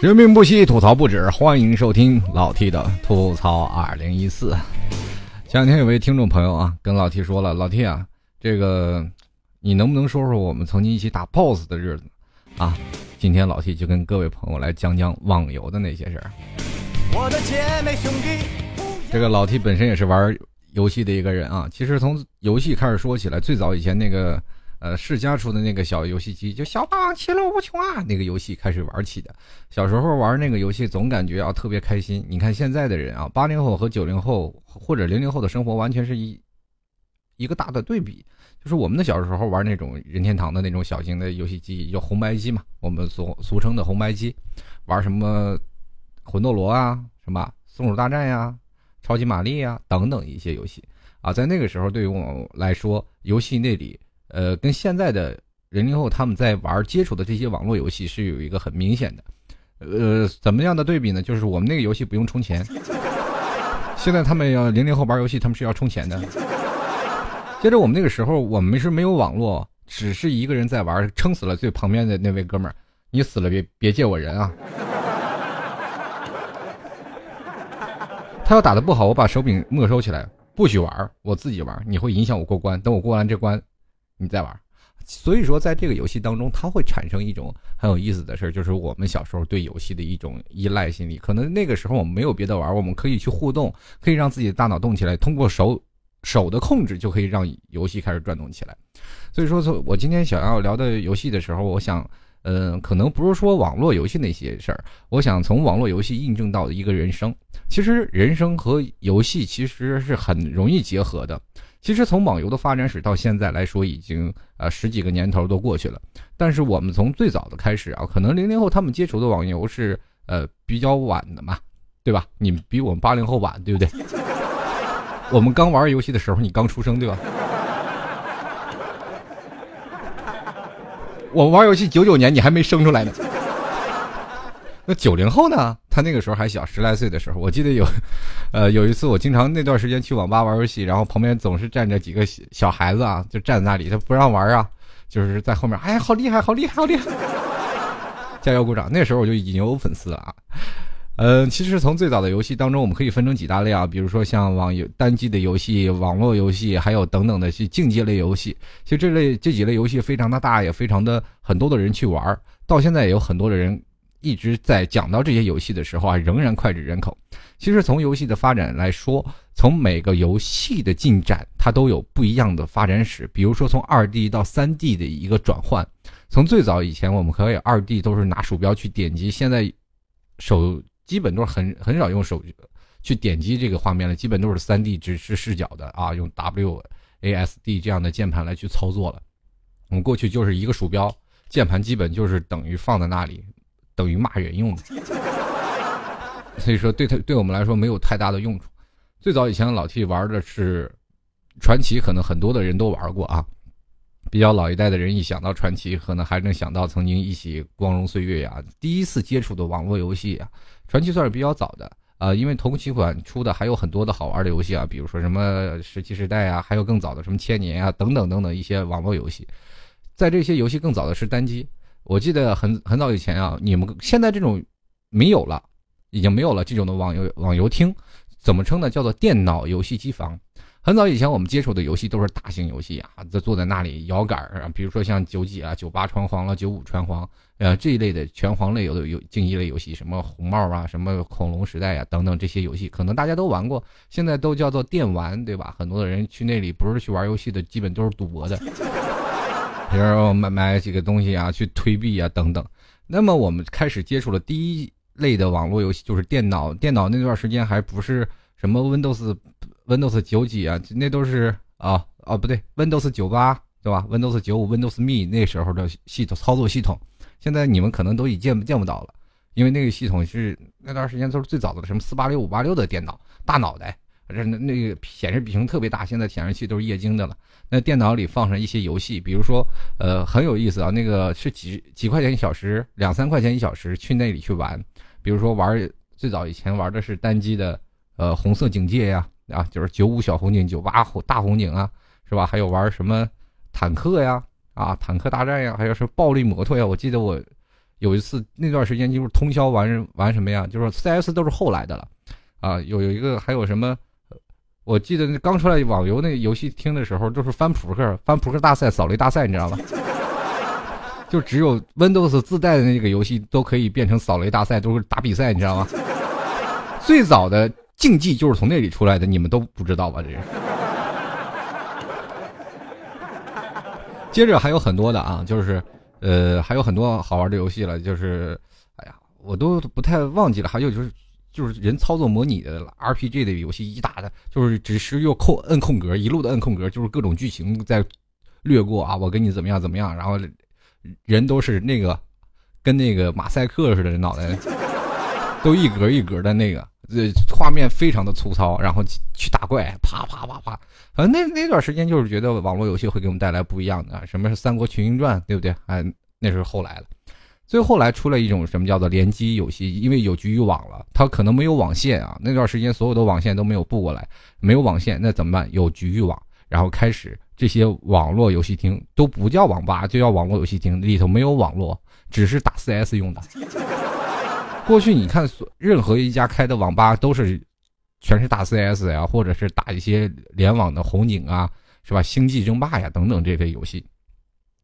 生命不息，吐槽不止，欢迎收听老 T 的吐槽二零一四。前两天有位听众朋友啊，跟老 T 说了，老 T 啊，这个你能不能说说我们曾经一起打 BOSS 的日子啊？今天老 T 就跟各位朋友来讲讲网游的那些事儿。我的姐妹兄弟，这个老 T 本身也是玩游戏的一个人啊。其实从游戏开始说起来，最早以前那个。呃，世嘉出的那个小游戏机，就小霸王其乐无穷啊，那个游戏开始玩起的。小时候玩那个游戏，总感觉啊特别开心。你看现在的人啊，八零后和九零后或者零零后的生活，完全是一一个大的对比。就是我们的小时候玩那种任天堂的那种小型的游戏机，叫红白机嘛，我们俗俗称的红白机，玩什么魂斗罗啊，什么松鼠大战呀、超级玛丽呀等等一些游戏啊，在那个时候对于我来说，游戏那里。呃，跟现在的零零后他们在玩接触的这些网络游戏是有一个很明显的，呃，怎么样的对比呢？就是我们那个游戏不用充钱，现在他们要零零后玩游戏，他们是要充钱的。接着我们那个时候，我们是没有网络，只是一个人在玩，撑死了最旁边的那位哥们儿，你死了别别借我人啊！他要打的不好，我把手柄没收起来，不许玩，我自己玩，你会影响我过关。等我过完这关。你在玩，所以说在这个游戏当中，它会产生一种很有意思的事儿，就是我们小时候对游戏的一种依赖心理。可能那个时候我们没有别的玩，我们可以去互动，可以让自己的大脑动起来，通过手手的控制就可以让游戏开始转动起来。所以说，我今天想要聊的游戏的时候，我想，嗯，可能不是说网络游戏那些事儿，我想从网络游戏印证到一个人生。其实人生和游戏其实是很容易结合的。其实从网游的发展史到现在来说，已经呃十几个年头都过去了。但是我们从最早的开始啊，可能零零后他们接触的网游是呃比较晚的嘛，对吧？你比我们八零后晚，对不对？我们刚玩游戏的时候，你刚出生，对吧？我玩游戏九九年，你还没生出来呢。那九零后呢？他那个时候还小，十来岁的时候，我记得有，呃，有一次我经常那段时间去网吧玩游戏，然后旁边总是站着几个小孩子啊，就站在那里，他不让玩啊，就是在后面，哎，好厉害，好厉害，好厉害，加油鼓掌。那时候我就已经有粉丝了啊。嗯，其实从最早的游戏当中，我们可以分成几大类啊，比如说像网游单机的游戏、网络游戏，还有等等的去竞技类游戏。其实这类这几类游戏非常的大，也非常的很多的人去玩，到现在也有很多的人。一直在讲到这些游戏的时候啊，仍然脍炙人口。其实从游戏的发展来说，从每个游戏的进展，它都有不一样的发展史。比如说从二 D 到三 D 的一个转换，从最早以前我们可以二 D 都是拿鼠标去点击，现在手基本都是很很少用手去点击这个画面了，基本都是三 D 指示视角的啊，用 WASD 这样的键盘来去操作了。我们过去就是一个鼠标键盘，基本就是等于放在那里。等于骂人用的，所以说对他对我们来说没有太大的用处。最早以前老 T 玩的是传奇，可能很多的人都玩过啊。比较老一代的人一想到传奇，可能还能想到曾经一起光荣岁月呀。第一次接触的网络游戏啊，传奇算是比较早的啊，因为同期款出的还有很多的好玩的游戏啊，比如说什么石器时代啊，还有更早的什么千年啊等等等等一些网络游戏。在这些游戏更早的是单机。我记得很很早以前啊，你们现在这种没有了，已经没有了这种的网游网游厅，怎么称呢？叫做电脑游戏机房。很早以前我们接触的游戏都是大型游戏啊，就坐在那里摇杆啊，比如说像九几啊、九八拳皇了、九五拳皇，呃这一类的拳皇类有的有竞技类游戏，什么红帽啊、什么恐龙时代啊等等这些游戏，可能大家都玩过，现在都叫做电玩，对吧？很多的人去那里不是去玩游戏的，基本都是赌博的。比如说买买几个东西啊，去推币啊等等。那么我们开始接触了第一类的网络游戏，就是电脑。电脑那段时间还不是什么 Windows Windows 九几啊，那都是啊啊不对，Windows 九八对吧？Windows 九五 Windows Me 那时候的系统操作系统，现在你们可能都已见见不到了，因为那个系统是那段时间都是最早的什么四八六五八六的电脑，大脑袋。这那那个显示屏特别大，现在显示器都是液晶的了。那电脑里放上一些游戏，比如说，呃，很有意思啊。那个是几几块钱一小时，两三块钱一小时，去那里去玩。比如说玩最早以前玩的是单机的，呃，红色警戒呀，啊，就是九五小红警、九八大红警啊，是吧？还有玩什么坦克呀，啊，坦克大战呀，还有什么暴力摩托呀。我记得我有一次那段时间就是通宵玩玩什么呀？就是 CS 都是后来的了，啊，有有一个还有什么？我记得刚出来网游那游戏厅的时候，都是翻扑克，翻扑克大赛、扫雷大赛，你知道吧？就只有 Windows 自带的那个游戏都可以变成扫雷大赛，都是打比赛，你知道吗？最早的竞技就是从那里出来的，你们都不知道吧？这是。接着还有很多的啊，就是，呃，还有很多好玩的游戏了，就是，哎呀，我都不太忘记了。还有就是，就是人操作模拟的 RPG 的游戏，一打的，就是只是用空摁空格，一路的摁空格，就是各种剧情在掠过啊。我跟你怎么样怎么样，然后人都是那个跟那个马赛克似的，脑袋都一格一格的那个。呃，画面非常的粗糙，然后去打怪，啪啪啪啪。反正那那段时间就是觉得网络游戏会给我们带来不一样的，什么是《三国群英传》，对不对？哎，那是后来了。最后来出了一种什么叫做联机游戏，因为有局域网了，它可能没有网线啊。那段时间所有的网线都没有布过来，没有网线，那怎么办？有局域网，然后开始这些网络游戏厅都不叫网吧，就叫网络游戏厅，里头没有网络，只是打 CS 用的。过去你看所，任何一家开的网吧都是，全是打 CS 呀，或者是打一些联网的红警啊，是吧？星际争霸呀等等这类游戏。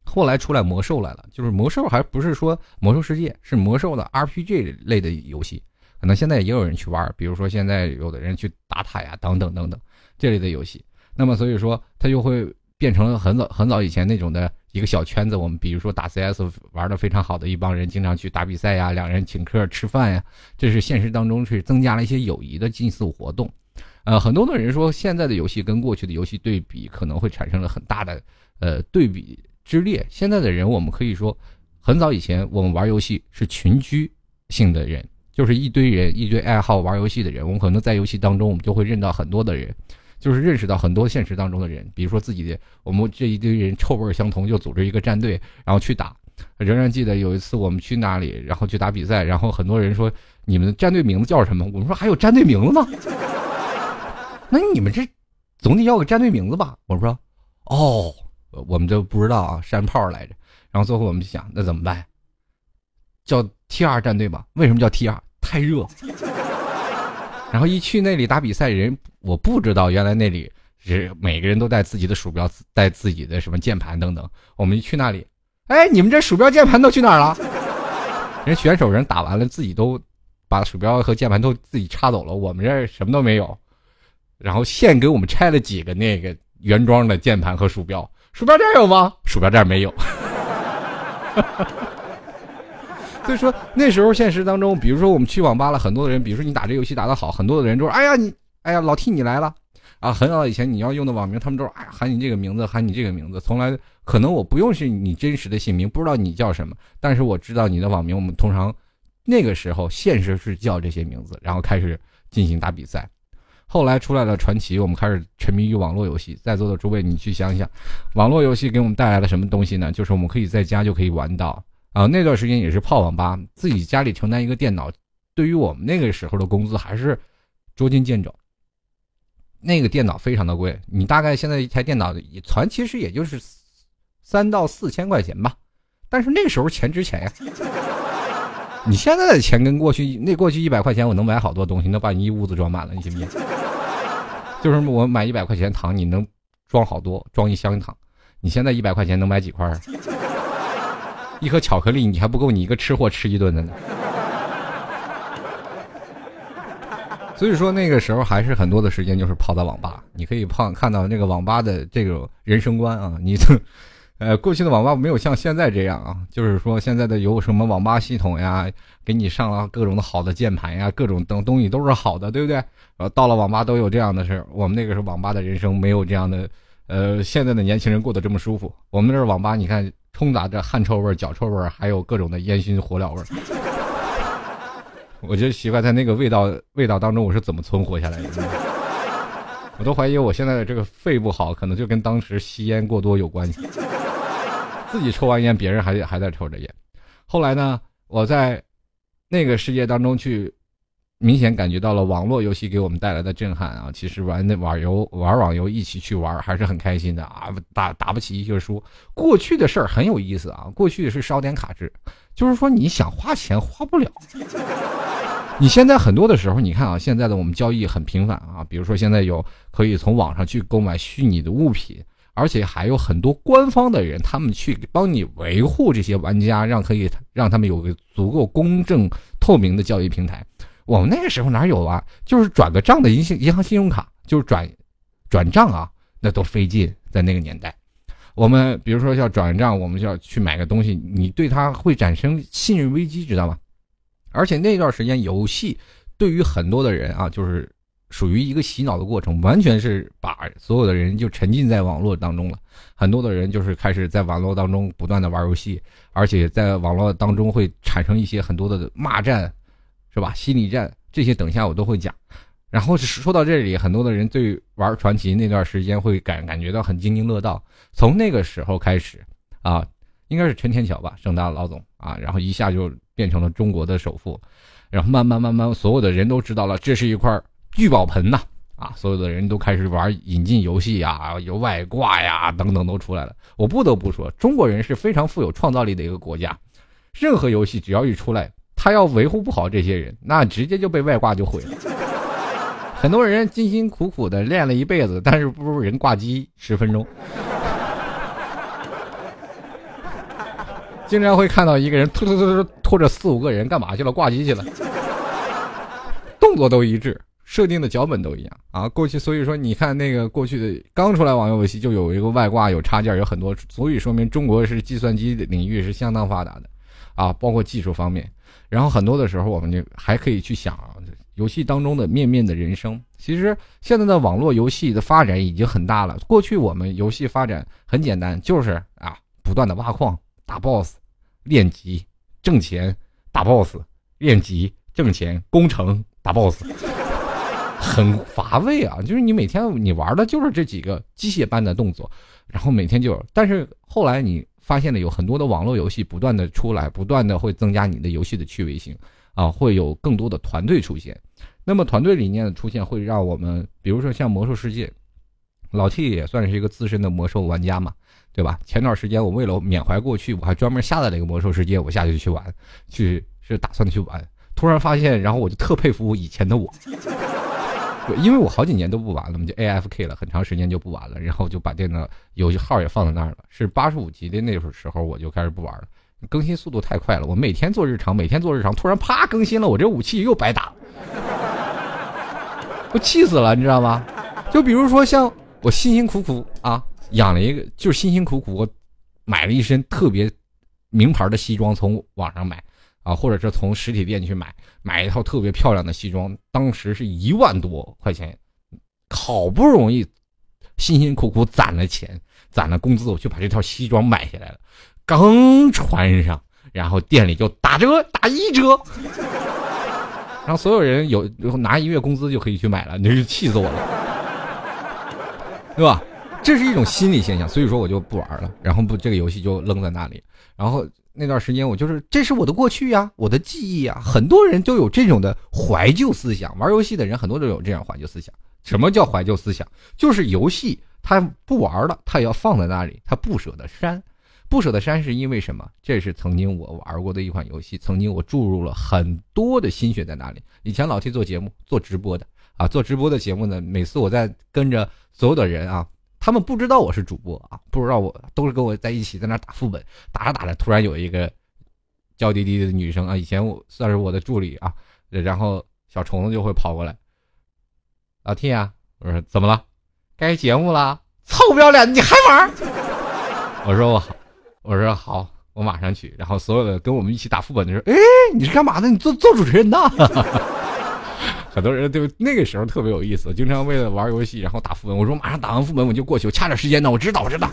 后来出来魔兽来了，就是魔兽还不是说魔兽世界，是魔兽的 RPG 类的游戏。可能现在也有人去玩，比如说现在有的人去打塔呀，等等等等这类的游戏。那么所以说，它就会变成了很早很早以前那种的。一个小圈子，我们比如说打 CS 玩的非常好的一帮人，经常去打比赛呀，两人请客吃饭呀，这是现实当中是增加了一些友谊的竞速活动。呃，很多的人说现在的游戏跟过去的游戏对比，可能会产生了很大的呃对比之列。现在的人，我们可以说，很早以前我们玩游戏是群居性的人，就是一堆人一堆爱好玩游戏的人，我们可能在游戏当中，我们就会认到很多的人。就是认识到很多现实当中的人，比如说自己的，我们这一堆人臭味相同，就组织一个战队，然后去打。仍然记得有一次我们去那里，然后去打比赛，然后很多人说你们的战队名字叫什么？我们说还有战队名字吗？那你们这总得要个战队名字吧？我说哦，我我们就不知道啊，山炮来着。然后最后我们就想，那怎么办？叫 T 二战队吧？为什么叫 T 二？太热。然后一去那里打比赛，人我不知道原来那里是每个人都带自己的鼠标，带自己的什么键盘等等。我们一去那里，哎，你们这鼠标键盘都去哪儿了？人选手人打完了，自己都把鼠标和键盘都自己插走了，我们这什么都没有。然后现给我们拆了几个那个原装的键盘和鼠标，鼠标垫有吗？鼠标垫没有。所以说那时候现实当中，比如说我们去网吧了，很多的人，比如说你打这游戏打得好，很多的人都说：“哎呀你，哎呀老 T 你来了啊！”很早以前你要用的网名，他们都是哎喊你这个名字，喊你这个名字，从来可能我不用是你真实的姓名，不知道你叫什么，但是我知道你的网名。我们通常那个时候现实是叫这些名字，然后开始进行打比赛。后来出来了传奇，我们开始沉迷于网络游戏。在座的诸位，你去想想，网络游戏给我们带来了什么东西呢？就是我们可以在家就可以玩到。啊，那段时间也是泡网吧，自己家里承担一个电脑，对于我们那个时候的工资还是捉襟见肘。那个电脑非常的贵，你大概现在一台电脑一传其实也就是三到四千块钱吧，但是那个时候钱值钱呀。你现在的钱跟过去那过去一百块钱我能买好多东西，能把你一屋子装满了，你信不信？就是我买一百块钱糖，你能装好多，装一箱糖。你现在一百块钱能买几块？一盒巧克力，你还不够你一个吃货吃一顿的呢。所以说那个时候还是很多的时间就是泡在网吧，你可以泡看到那个网吧的这种人生观啊。你，呃，过去的网吧没有像现在这样啊，就是说现在的有什么网吧系统呀，给你上了各种的好的键盘呀，各种东东西都是好的，对不对？呃，到了网吧都有这样的事我们那个时候网吧的人生没有这样的，呃，现在的年轻人过得这么舒服。我们那网吧，你看。充杂着汗臭味、脚臭味，还有各种的烟熏火燎味。我就奇怪，在那个味道味道当中，我是怎么存活下来的？我都怀疑我现在的这个肺不好，可能就跟当时吸烟过多有关系。自己抽完烟，别人还还在抽着烟。后来呢，我在那个世界当中去明显感觉到了网络游戏给我们带来的震撼啊！其实玩那网游玩网游一起去玩还是很开心的啊！打打不起一就输。过去的事儿很有意思啊！过去是烧点卡制，就是说你想花钱花不了。你现在很多的时候，你看啊，现在的我们交易很频繁啊，比如说现在有可以从网上去购买虚拟的物品，而且还有很多官方的人，他们去帮你维护这些玩家，让可以让他们有个足够公正透明的交易平台。我们那个时候哪有啊？就是转个账的银信银行信用卡，就是转转账啊，那都费劲。在那个年代，我们比如说要转账，我们就要去买个东西，你对它会产生信任危机，知道吗？而且那段时间，游戏对于很多的人啊，就是属于一个洗脑的过程，完全是把所有的人就沉浸在网络当中了。很多的人就是开始在网络当中不断的玩游戏，而且在网络当中会产生一些很多的骂战，是吧？心理战这些，等一下我都会讲。然后说到这里，很多的人对玩传奇那段时间会感感觉到很津津乐道。从那个时候开始啊，应该是陈天桥吧，盛大老总啊，然后一下就。变成了中国的首富，然后慢慢慢慢，所有的人都知道了，这是一块聚宝盆呐！啊，所有的人都开始玩引进游戏呀，有外挂呀，等等都出来了。我不得不说，中国人是非常富有创造力的一个国家。任何游戏只要一出来，他要维护不好这些人，那直接就被外挂就毁了。很多人辛辛苦苦的练了一辈子，但是不如人挂机十分钟。经常会看到一个人突突突突拖着四五个人干嘛去了？挂机去了，动作都一致，设定的脚本都一样啊。过去所以说，你看那个过去的刚出来网游游戏就有一个外挂，有插件，有很多，足以说明中国是计算机领域是相当发达的啊，包括技术方面。然后很多的时候，我们就还可以去想游戏当中的面面的人生。其实现在的网络游戏的发展已经很大了。过去我们游戏发展很简单，就是啊，不断的挖矿。打 boss，练级挣钱，打 boss，练级挣钱，攻城打 boss，很乏味啊！就是你每天你玩的就是这几个机械般的动作，然后每天就……但是后来你发现了有很多的网络游戏不断的出来，不断的会增加你的游戏的趣味性啊，会有更多的团队出现。那么团队理念的出现会让我们，比如说像魔兽世界，老 T 也算是一个资深的魔兽玩家嘛。对吧？前段时间我为了缅怀过去，我还专门下载了一个魔兽世界，我下去去玩，去是打算去玩。突然发现，然后我就特佩服以前的我，因为我好几年都不玩了嘛，就 A F K 了，很长时间就不玩了，然后就把电脑游戏号也放在那儿了。是八十五级的那时候，我就开始不玩了，更新速度太快了。我每天做日常，每天做日常，突然啪更新了，我这武器又白打，我气死了，你知道吗？就比如说像我辛辛苦苦啊。养了一个，就是辛辛苦苦，我买了一身特别名牌的西装，从网上买啊，或者是从实体店去买，买一套特别漂亮的西装，当时是一万多块钱，好不容易辛辛苦苦攒了钱，攒了工资，我就把这套西装买下来了，刚穿上，然后店里就打折，打一折，然后所有人有拿一月工资就可以去买了，你是气死我了，对吧？这是一种心理现象，所以说我就不玩了，然后不这个游戏就扔在那里。然后那段时间我就是，这是我的过去呀，我的记忆呀。很多人都有这种的怀旧思想，玩游戏的人很多都有这样怀旧思想。什么叫怀旧思想？就是游戏他不玩了，他也要放在那里，他不舍得删，不舍得删是因为什么？这是曾经我玩过的一款游戏，曾经我注入了很多的心血在那里。以前老 T 做节目做直播的啊，做直播的节目呢，每次我在跟着所有的人啊。他们不知道我是主播啊，不知道我都是跟我在一起在那打副本，打着打着，突然有一个娇滴滴的女生啊，以前我算是我的助理啊，然后小虫子就会跑过来，老 T 啊，我说怎么了？该节目了，臭不要脸，你还玩？我说我好，我说好，我马上去。然后所有的跟我们一起打副本的时候，哎，你是干嘛的？你做做主持人的。很多人对那个时候特别有意思，经常为了玩游戏，然后打副本。我说马上打完副本我就过去，我掐点时间呢。我知道，我知道。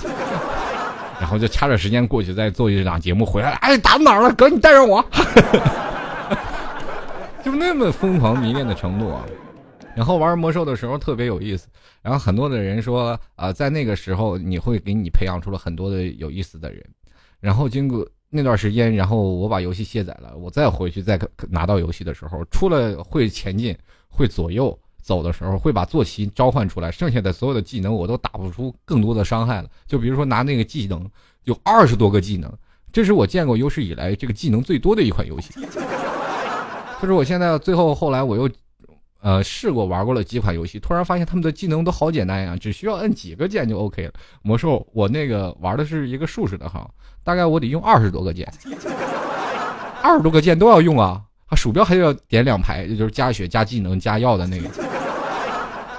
然后就掐点时间过去，再做一档节目回来。哎，打哪了？哥，你带上我。就那么疯狂迷恋的程度啊！然后玩魔兽的时候特别有意思。然后很多的人说啊，在那个时候你会给你培养出了很多的有意思的人。然后经过那段时间，然后我把游戏卸载了，我再回去再拿到游戏的时候，除了会前进、会左右走的时候，会把坐骑召唤出来，剩下的所有的技能我都打不出更多的伤害了。就比如说拿那个技能，有二十多个技能，这是我见过有史以来这个技能最多的一款游戏。就是我现在最后后来我又。呃，试过玩过了几款游戏，突然发现他们的技能都好简单呀，只需要摁几个键就 OK 了。魔兽，我那个玩的是一个术士的号，大概我得用二十多个键，二十多个键都要用啊，鼠标还要点两排，就是加血、加技能、加药的那个。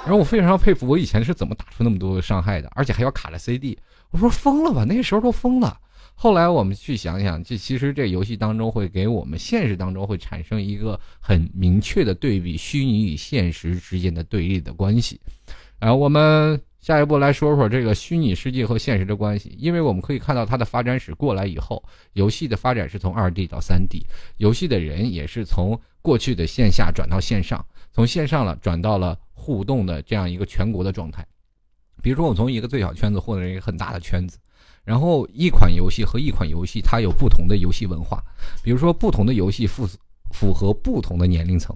然后我非常佩服，我以前是怎么打出那么多伤害的，而且还要卡了 CD。我说疯了吧，那时候都疯了。后来我们去想想，这其实这游戏当中会给我们现实当中会产生一个很明确的对比，虚拟与现实之间的对立的关系。然后我们下一步来说说这个虚拟世界和现实的关系，因为我们可以看到它的发展史过来以后，游戏的发展是从二 D 到三 D，游戏的人也是从过去的线下转到线上，从线上了转到了互动的这样一个全国的状态。比如说，我从一个最小圈子获得一个很大的圈子。然后一款游戏和一款游戏，它有不同的游戏文化，比如说不同的游戏符符合不同的年龄层，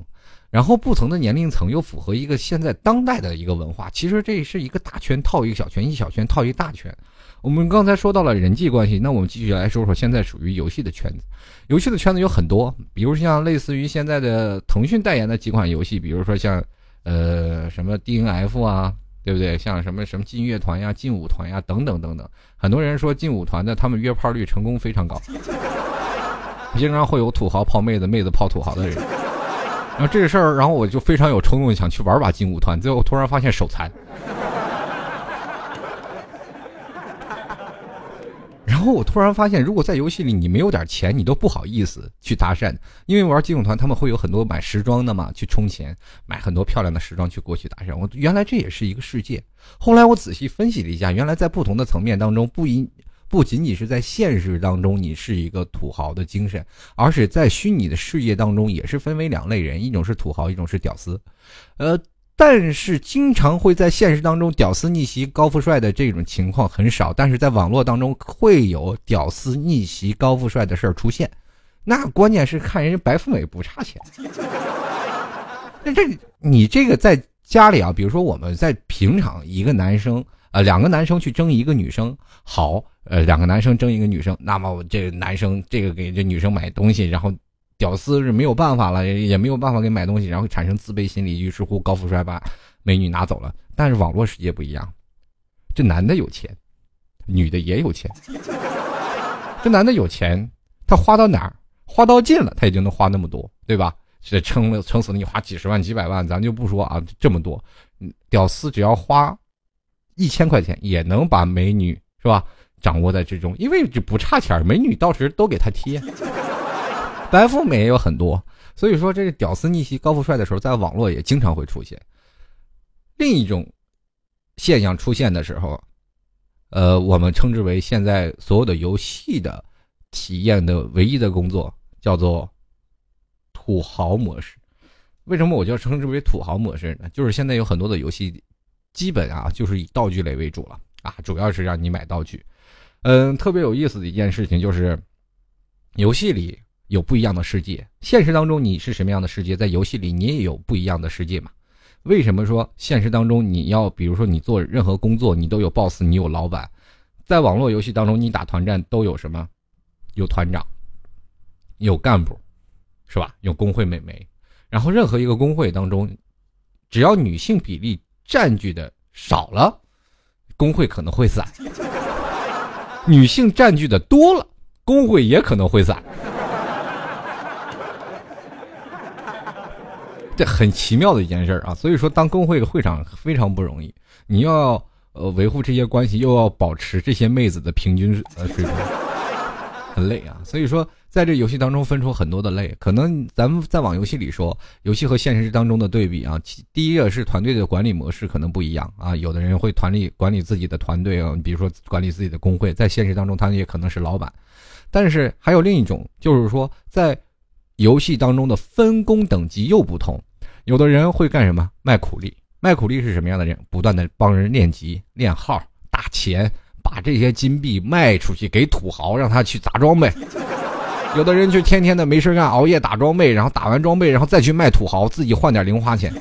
然后不同的年龄层又符合一个现在当代的一个文化。其实这是一个大圈套一个小圈，一小圈套一大圈。我们刚才说到了人际关系，那我们继续来说说现在属于游戏的圈子。游戏的圈子有很多，比如像类似于现在的腾讯代言的几款游戏，比如说像呃什么 DNF 啊。对不对？像什么什么劲乐团呀、劲舞团呀等等等等，很多人说劲舞团的他们约炮率成功非常高，经常会有土豪泡妹子、妹子泡土豪的人。然后这个事儿，然后我就非常有冲动想去玩把劲舞团，最后突然发现手残。然后我突然发现，如果在游戏里你没有点钱，你都不好意思去搭讪，因为玩劲舞团他们会有很多买时装的嘛，去充钱买很多漂亮的时装去过去搭讪。我原来这也是一个世界。后来我仔细分析了一下，原来在不同的层面当中，不一不仅仅是在现实当中你是一个土豪的精神，而且在虚拟的世界当中也是分为两类人，一种是土豪，一种是屌丝。呃。但是经常会在现实当中屌丝逆袭高富帅的这种情况很少，但是在网络当中会有屌丝逆袭高富帅的事儿出现。那关键是看人家白富美不差钱。那这你这个在家里啊，比如说我们在平常一个男生呃两个男生去争一个女生，好呃两个男生争一个女生，那么这个男生这个给这女生买东西，然后。屌丝是没有办法了，也没有办法给买东西，然后产生自卑心理，于是乎高富帅把美女拿走了。但是网络世界不一样，这男的有钱，女的也有钱。这男的有钱，他花到哪儿，花到尽了，他也就能花那么多，对吧？这撑了撑死了，你花几十万、几百万，咱就不说啊，这么多。屌丝只要花一千块钱，也能把美女是吧掌握在之中，因为这不差钱，美女到时都给他贴。白富美也有很多，所以说这个屌丝逆袭高富帅的时候，在网络也经常会出现。另一种现象出现的时候，呃，我们称之为现在所有的游戏的体验的唯一的工作叫做土豪模式。为什么我叫称之为土豪模式呢？就是现在有很多的游戏，基本啊就是以道具类为主了啊，主要是让你买道具。嗯，特别有意思的一件事情就是游戏里。有不一样的世界，现实当中你是什么样的世界，在游戏里你也有不一样的世界嘛？为什么说现实当中你要，比如说你做任何工作，你都有 boss，你有老板，在网络游戏当中你打团战都有什么？有团长，有干部，是吧？有工会美眉，然后任何一个工会当中，只要女性比例占据的少了，工会可能会散；女性占据的多了，工会也可能会散。这很奇妙的一件事啊，所以说当工会的会长非常不容易，你要呃维护这些关系，又要保持这些妹子的平均呃水平，很累啊。所以说在这游戏当中分出很多的累，可能咱们在网游戏里说，游戏和现实当中的对比啊，第一个是团队的管理模式可能不一样啊，有的人会团里管理自己的团队啊，比如说管理自己的工会，在现实当中他也可能是老板，但是还有另一种，就是说在游戏当中的分工等级又不同。有的人会干什么？卖苦力。卖苦力是什么样的人？不断的帮人练级、练号、打钱，把这些金币卖出去给土豪，让他去砸装备。有的人就天天的没事干，熬夜打装备，然后打完装备，然后再去卖土豪，自己换点零花钱。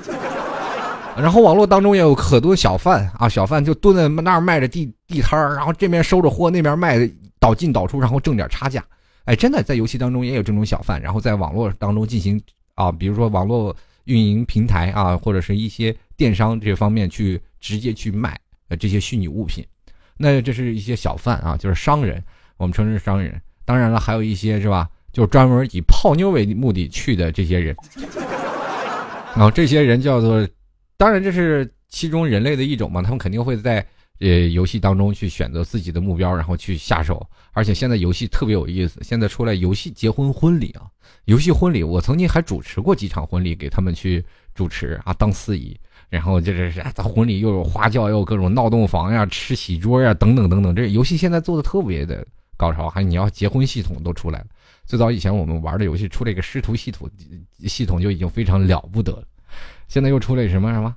然后网络当中也有很多小贩啊，小贩就蹲在那儿卖着地地摊儿，然后这边收着货，那边卖，倒进倒出，然后挣点差价。哎，真的在游戏当中也有这种小贩，然后在网络当中进行啊，比如说网络运营平台啊，或者是一些电商这方面去直接去卖呃这些虚拟物品。那这是一些小贩啊，就是商人，我们称之商人。当然了，还有一些是吧，就是专门以泡妞为目的去的这些人。然后这些人叫做，当然这是其中人类的一种嘛，他们肯定会在呃游戏当中去选择自己的目标，然后去下手。而且现在游戏特别有意思，现在出来游戏结婚婚礼啊，游戏婚礼，我曾经还主持过几场婚礼，给他们去主持啊，当司仪。然后就是在婚礼又有花轿，又有各种闹洞房呀、吃喜桌呀等等等等。这游戏现在做的特别的。高潮还你要结婚系统都出来了，最早以前我们玩的游戏出了一个师徒系统，系统就已经非常了不得了。现在又出了什么什么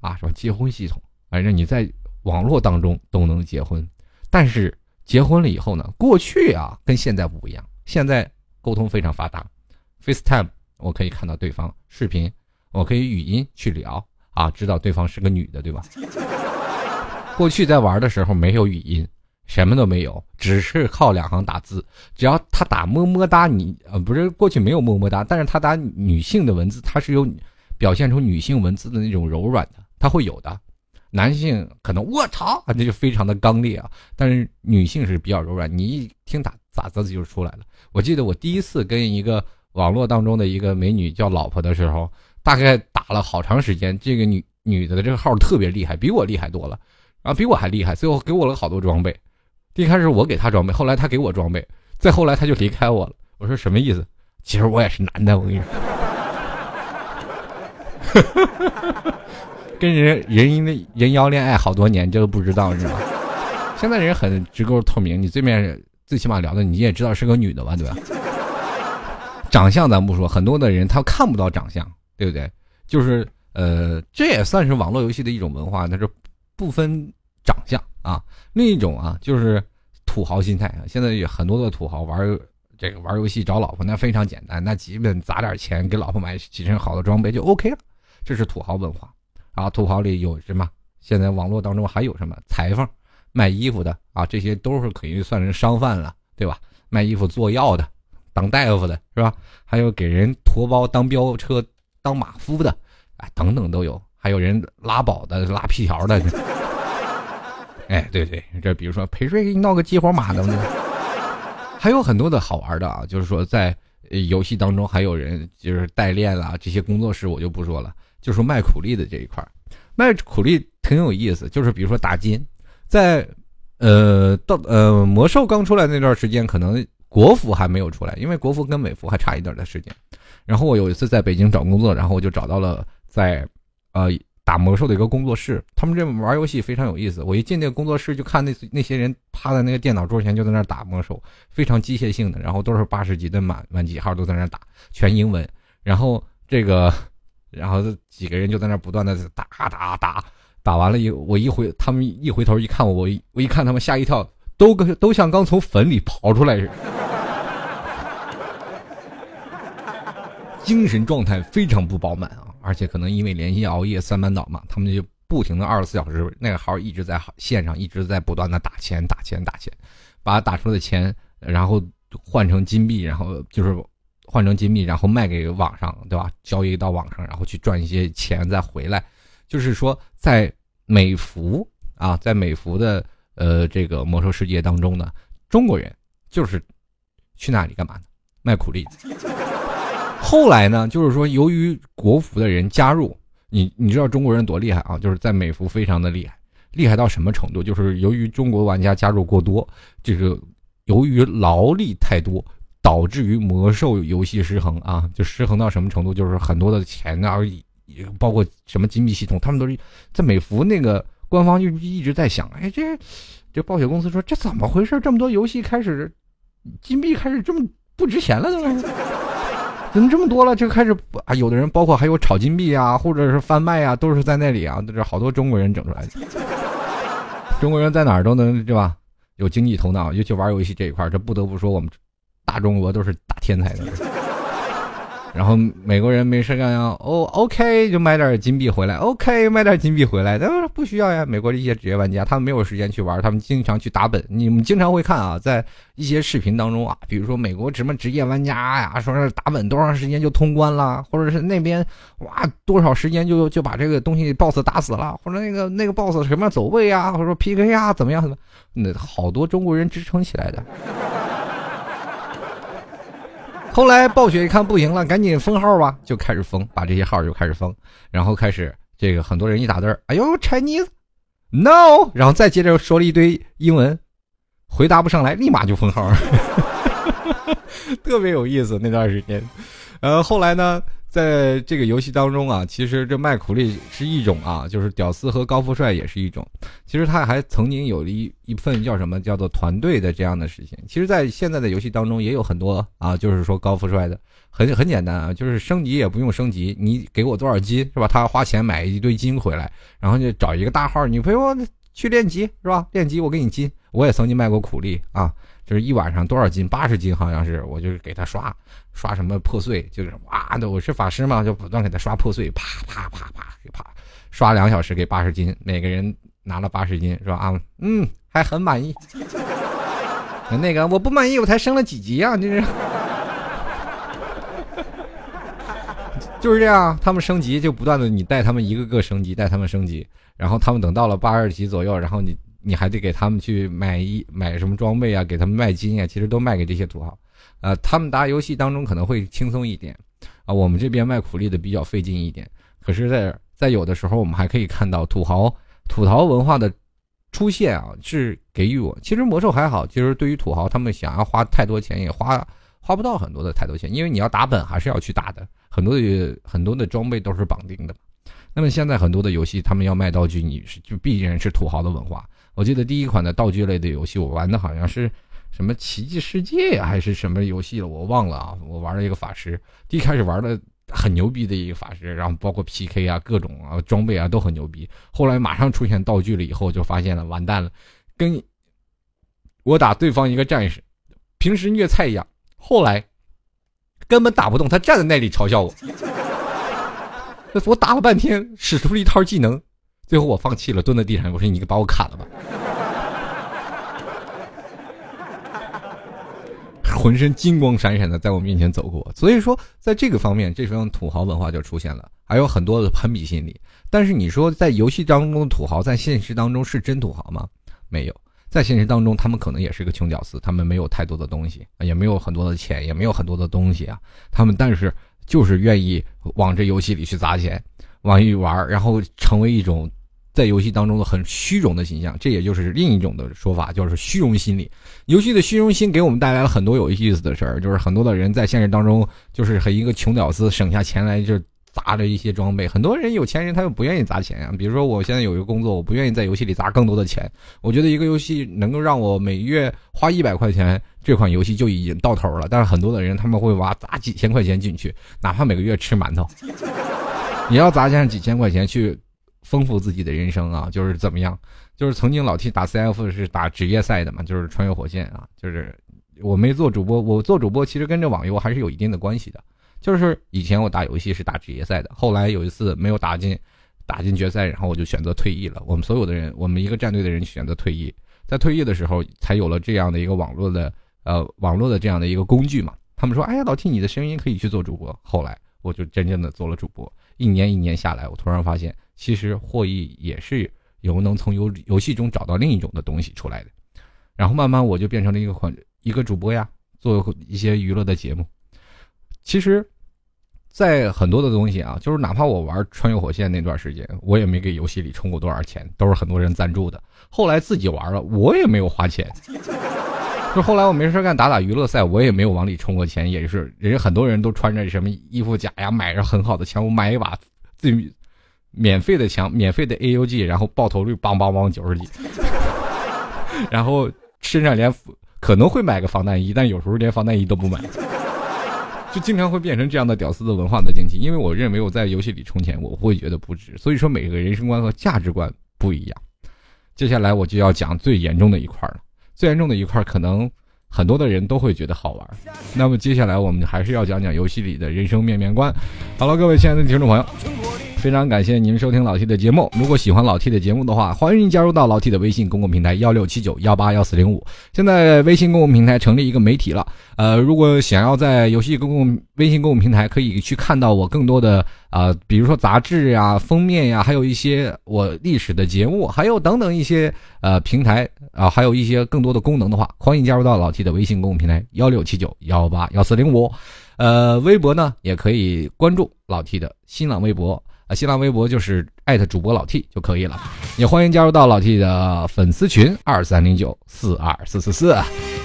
啊？什么结婚系统？反正你在网络当中都能结婚，但是结婚了以后呢？过去啊跟现在不一样，现在沟通非常发达，FaceTime 我可以看到对方视频，我可以语音去聊啊，知道对方是个女的，对吧？过去在玩的时候没有语音。什么都没有，只是靠两行打字。只要他打么么哒，你呃不是过去没有么么哒，但是他打女性的文字，他是有表现出女性文字的那种柔软的，他会有的。男性可能我操，那就非常的刚烈啊。但是女性是比较柔软，你一听打咋字就出来了。我记得我第一次跟一个网络当中的一个美女叫老婆的时候，大概打了好长时间。这个女女的的这个号特别厉害，比我厉害多了，然后比我还厉害，最后给我了好多装备。一开始我给她装备，后来她给我装备，再后来她就离开我了。我说什么意思？其实我也是男的，我跟你说，跟人人因的人妖恋爱好多年，这都不知道是吧？现在人很直勾透明，你对面最起码聊的你也知道是个女的吧，对吧？长相咱不说，很多的人他看不到长相，对不对？就是呃，这也算是网络游戏的一种文化，那是不分长相。啊，另一种啊，就是土豪心态啊。现在有很多的土豪玩这个玩游戏找老婆，那非常简单，那基本砸点钱给老婆买几身好的装备就 OK 了。这是土豪文化啊。土豪里有什么？现在网络当中还有什么裁缝、卖衣服的啊？这些都是可以算成商贩了，对吧？卖衣服、做药的、当大夫的，是吧？还有给人驮包、当飙车、当马夫的，啊，等等都有。还有人拉宝的、拉皮条的。哎，对对，这比如说陪睡给你闹个激活码等等，还有很多的好玩的啊。就是说，在游戏当中还有人就是代练啦，这些工作室我就不说了。就是卖苦力的这一块卖苦力挺有意思。就是比如说打金，在呃到呃魔兽刚出来那段时间，可能国服还没有出来，因为国服跟美服还差一点的时间。然后我有一次在北京找工作，然后我就找到了在呃。打魔兽的一个工作室，他们这玩游戏非常有意思。我一进那个工作室，就看那那些人趴在那个电脑桌前，就在那打魔兽，非常机械性的，然后都是八十级的满满几号都在那打，全英文。然后这个，然后这几个人就在那不断的打打打，打完了以我一回，他们一回头一看我，我一我一看他们吓一跳，都跟都像刚从坟里刨出来似的，精神状态非常不饱满啊。而且可能因为连续熬夜三班倒嘛，他们就不停的二十四小时那个号一直在线上，一直在不断的打钱打钱打钱，把打出的钱然后换成金币，然后就是换成金币，然后卖给网上，对吧？交易到网上，然后去赚一些钱再回来。就是说，在美服啊，在美服的呃这个魔兽世界当中呢，中国人就是去那里干嘛呢？卖苦力。后来呢，就是说，由于国服的人加入，你你知道中国人多厉害啊？就是在美服非常的厉害，厉害到什么程度？就是由于中国玩家加入过多，这个由于劳力太多，导致于魔兽游戏失衡啊，就失衡到什么程度？就是很多的钱啊，包括什么金币系统，他们都是在美服那个官方就一直在想，哎，这这暴雪公司说这怎么回事？这么多游戏开始金币开始这么不值钱了，都是。怎么这么多了？就开始啊，有的人包括还有炒金币啊，或者是贩卖啊，都是在那里啊，都是好多中国人整出来的。中国人在哪儿都能对吧？有经济头脑，尤其玩游戏这一块，这不得不说我们大中国都是大天才的。然后美国人没事干呀，哦，OK，就买点金币回来，OK，买点金币回来，那不需要呀。美国的一些职业玩家，他们没有时间去玩，他们经常去打本。你们经常会看啊，在一些视频当中啊，比如说美国什么职业玩家呀，说是打本多长时间就通关了，或者是那边哇多少时间就就把这个东西 BOSS 打死了，或者那个那个 BOSS 什么走位啊，或者说 PK 啊，怎么样，那好多中国人支撑起来的。后来暴雪一看不行了，赶紧封号吧，就开始封，把这些号就开始封，然后开始这个很多人一打字哎呦，Chinese，No，然后再接着说了一堆英文，回答不上来，立马就封号，特别有意思那段时间。呃，后来呢？在这个游戏当中啊，其实这卖苦力是一种啊，就是屌丝和高富帅也是一种。其实他还曾经有一一份叫什么叫做团队的这样的事情。其实，在现在的游戏当中也有很多啊，就是说高富帅的，很很简单啊，就是升级也不用升级，你给我多少金是吧？他花钱买一堆金回来，然后就找一个大号，你陪我去练级是吧？练级我给你金。我也曾经卖过苦力啊。就是一晚上多少斤？八十斤好像是，我就是给他刷刷什么破碎，就是哇的，我是法师嘛，就不断给他刷破碎，啪啪啪啪啪，刷两小时给八十斤，每个人拿了八十斤是吧？啊，嗯，还很满意。那个我不满意，我才升了几级啊？就是，就是这样，他们升级就不断的你带他们一个个升级，带他们升级，然后他们等到了八十级左右，然后你。你还得给他们去买一买什么装备啊？给他们卖金啊？其实都卖给这些土豪，呃，他们打游戏当中可能会轻松一点，啊，我们这边卖苦力的比较费劲一点。可是，在在有的时候，我们还可以看到土豪土豪文化的出现啊，是给予我。其实魔兽还好，其实对于土豪，他们想要花太多钱也花花不到很多的太多钱，因为你要打本还是要去打的，很多的很多的装备都是绑定的。那么现在很多的游戏，他们要卖道具，你是就必然是土豪的文化。我记得第一款的道具类的游戏，我玩的好像是什么奇迹世界呀，还是什么游戏了，我忘了啊。我玩了一个法师，第一开始玩的很牛逼的一个法师，然后包括 PK 啊，各种啊装备啊都很牛逼。后来马上出现道具了以后，就发现了完蛋了，跟我打对方一个战士，平时虐菜一样，后来根本打不动，他站在那里嘲笑我。我打了半天，使出了一套技能。最后我放弃了，蹲在地上，我说：“你把我砍了吧！”浑身金光闪闪的在我面前走过。所以说，在这个方面，这时候土豪文化就出现了，还有很多的攀比心理。但是你说，在游戏当中的土豪，在现实当中是真土豪吗？没有，在现实当中，他们可能也是个穷屌丝，他们没有太多的东西，也没有很多的钱，也没有很多的东西啊。他们但是就是愿意往这游戏里去砸钱，往一玩，然后成为一种。在游戏当中的很虚荣的形象，这也就是另一种的说法，就是虚荣心理。游戏的虚荣心给我们带来了很多有意思的事儿，就是很多的人在现实当中，就是和一个穷屌丝省下钱来就砸着一些装备。很多人有钱人他又不愿意砸钱啊，比如说我现在有一个工作，我不愿意在游戏里砸更多的钱。我觉得一个游戏能够让我每月花一百块钱，这款游戏就已经到头了。但是很多的人他们会挖砸几千块钱进去，哪怕每个月吃馒头，你要砸下几千块钱去。丰富自己的人生啊，就是怎么样？就是曾经老 T 打 CF 是打职业赛的嘛，就是穿越火线啊。就是我没做主播，我做主播其实跟这网游还是有一定的关系的。就是以前我打游戏是打职业赛的，后来有一次没有打进打进决赛，然后我就选择退役了。我们所有的人，我们一个战队的人选择退役，在退役的时候才有了这样的一个网络的呃网络的这样的一个工具嘛。他们说：“哎呀，老 T，你的声音可以去做主播。”后来我就真正的做了主播。一年一年下来，我突然发现。其实获益也是有能从游游戏中找到另一种的东西出来的，然后慢慢我就变成了一个款一个主播呀，做一些娱乐的节目。其实，在很多的东西啊，就是哪怕我玩穿越火线那段时间，我也没给游戏里充过多少钱，都是很多人赞助的。后来自己玩了，我也没有花钱。就后来我没事干打打娱乐赛，我也没有往里充过钱，也是人家很多人都穿着什么衣服甲呀，买着很好的枪，我买一把最。免费的枪，免费的 AUG，然后爆头率邦邦邦九十几，然后身上连可能会买个防弹衣，但有时候连防弹衣都不买，就经常会变成这样的屌丝的文化的经济。因为我认为我在游戏里充钱，我会觉得不值。所以说，每个人生观和价值观不一样。接下来我就要讲最严重的一块了，最严重的一块，可能很多的人都会觉得好玩。那么接下来我们还是要讲讲游戏里的人生面面观。好了，各位亲爱的听众朋友。非常感谢您收听老 T 的节目。如果喜欢老 T 的节目的话，欢迎您加入到老 T 的微信公共平台幺六七九幺八幺四零五。现在微信公共平台成立一个媒体了，呃，如果想要在游戏公共微信公共平台可以去看到我更多的啊，比如说杂志呀、封面呀，还有一些我历史的节目，还有等等一些呃平台啊，还有一些更多的功能的话，欢迎加入到老 T 的微信公共平台幺六七九幺八幺四零五。呃，微博呢也可以关注老 T 的新浪微博。新浪微博就是艾特主播老 T 就可以了，也欢迎加入到老 T 的粉丝群二三零九四二四四四。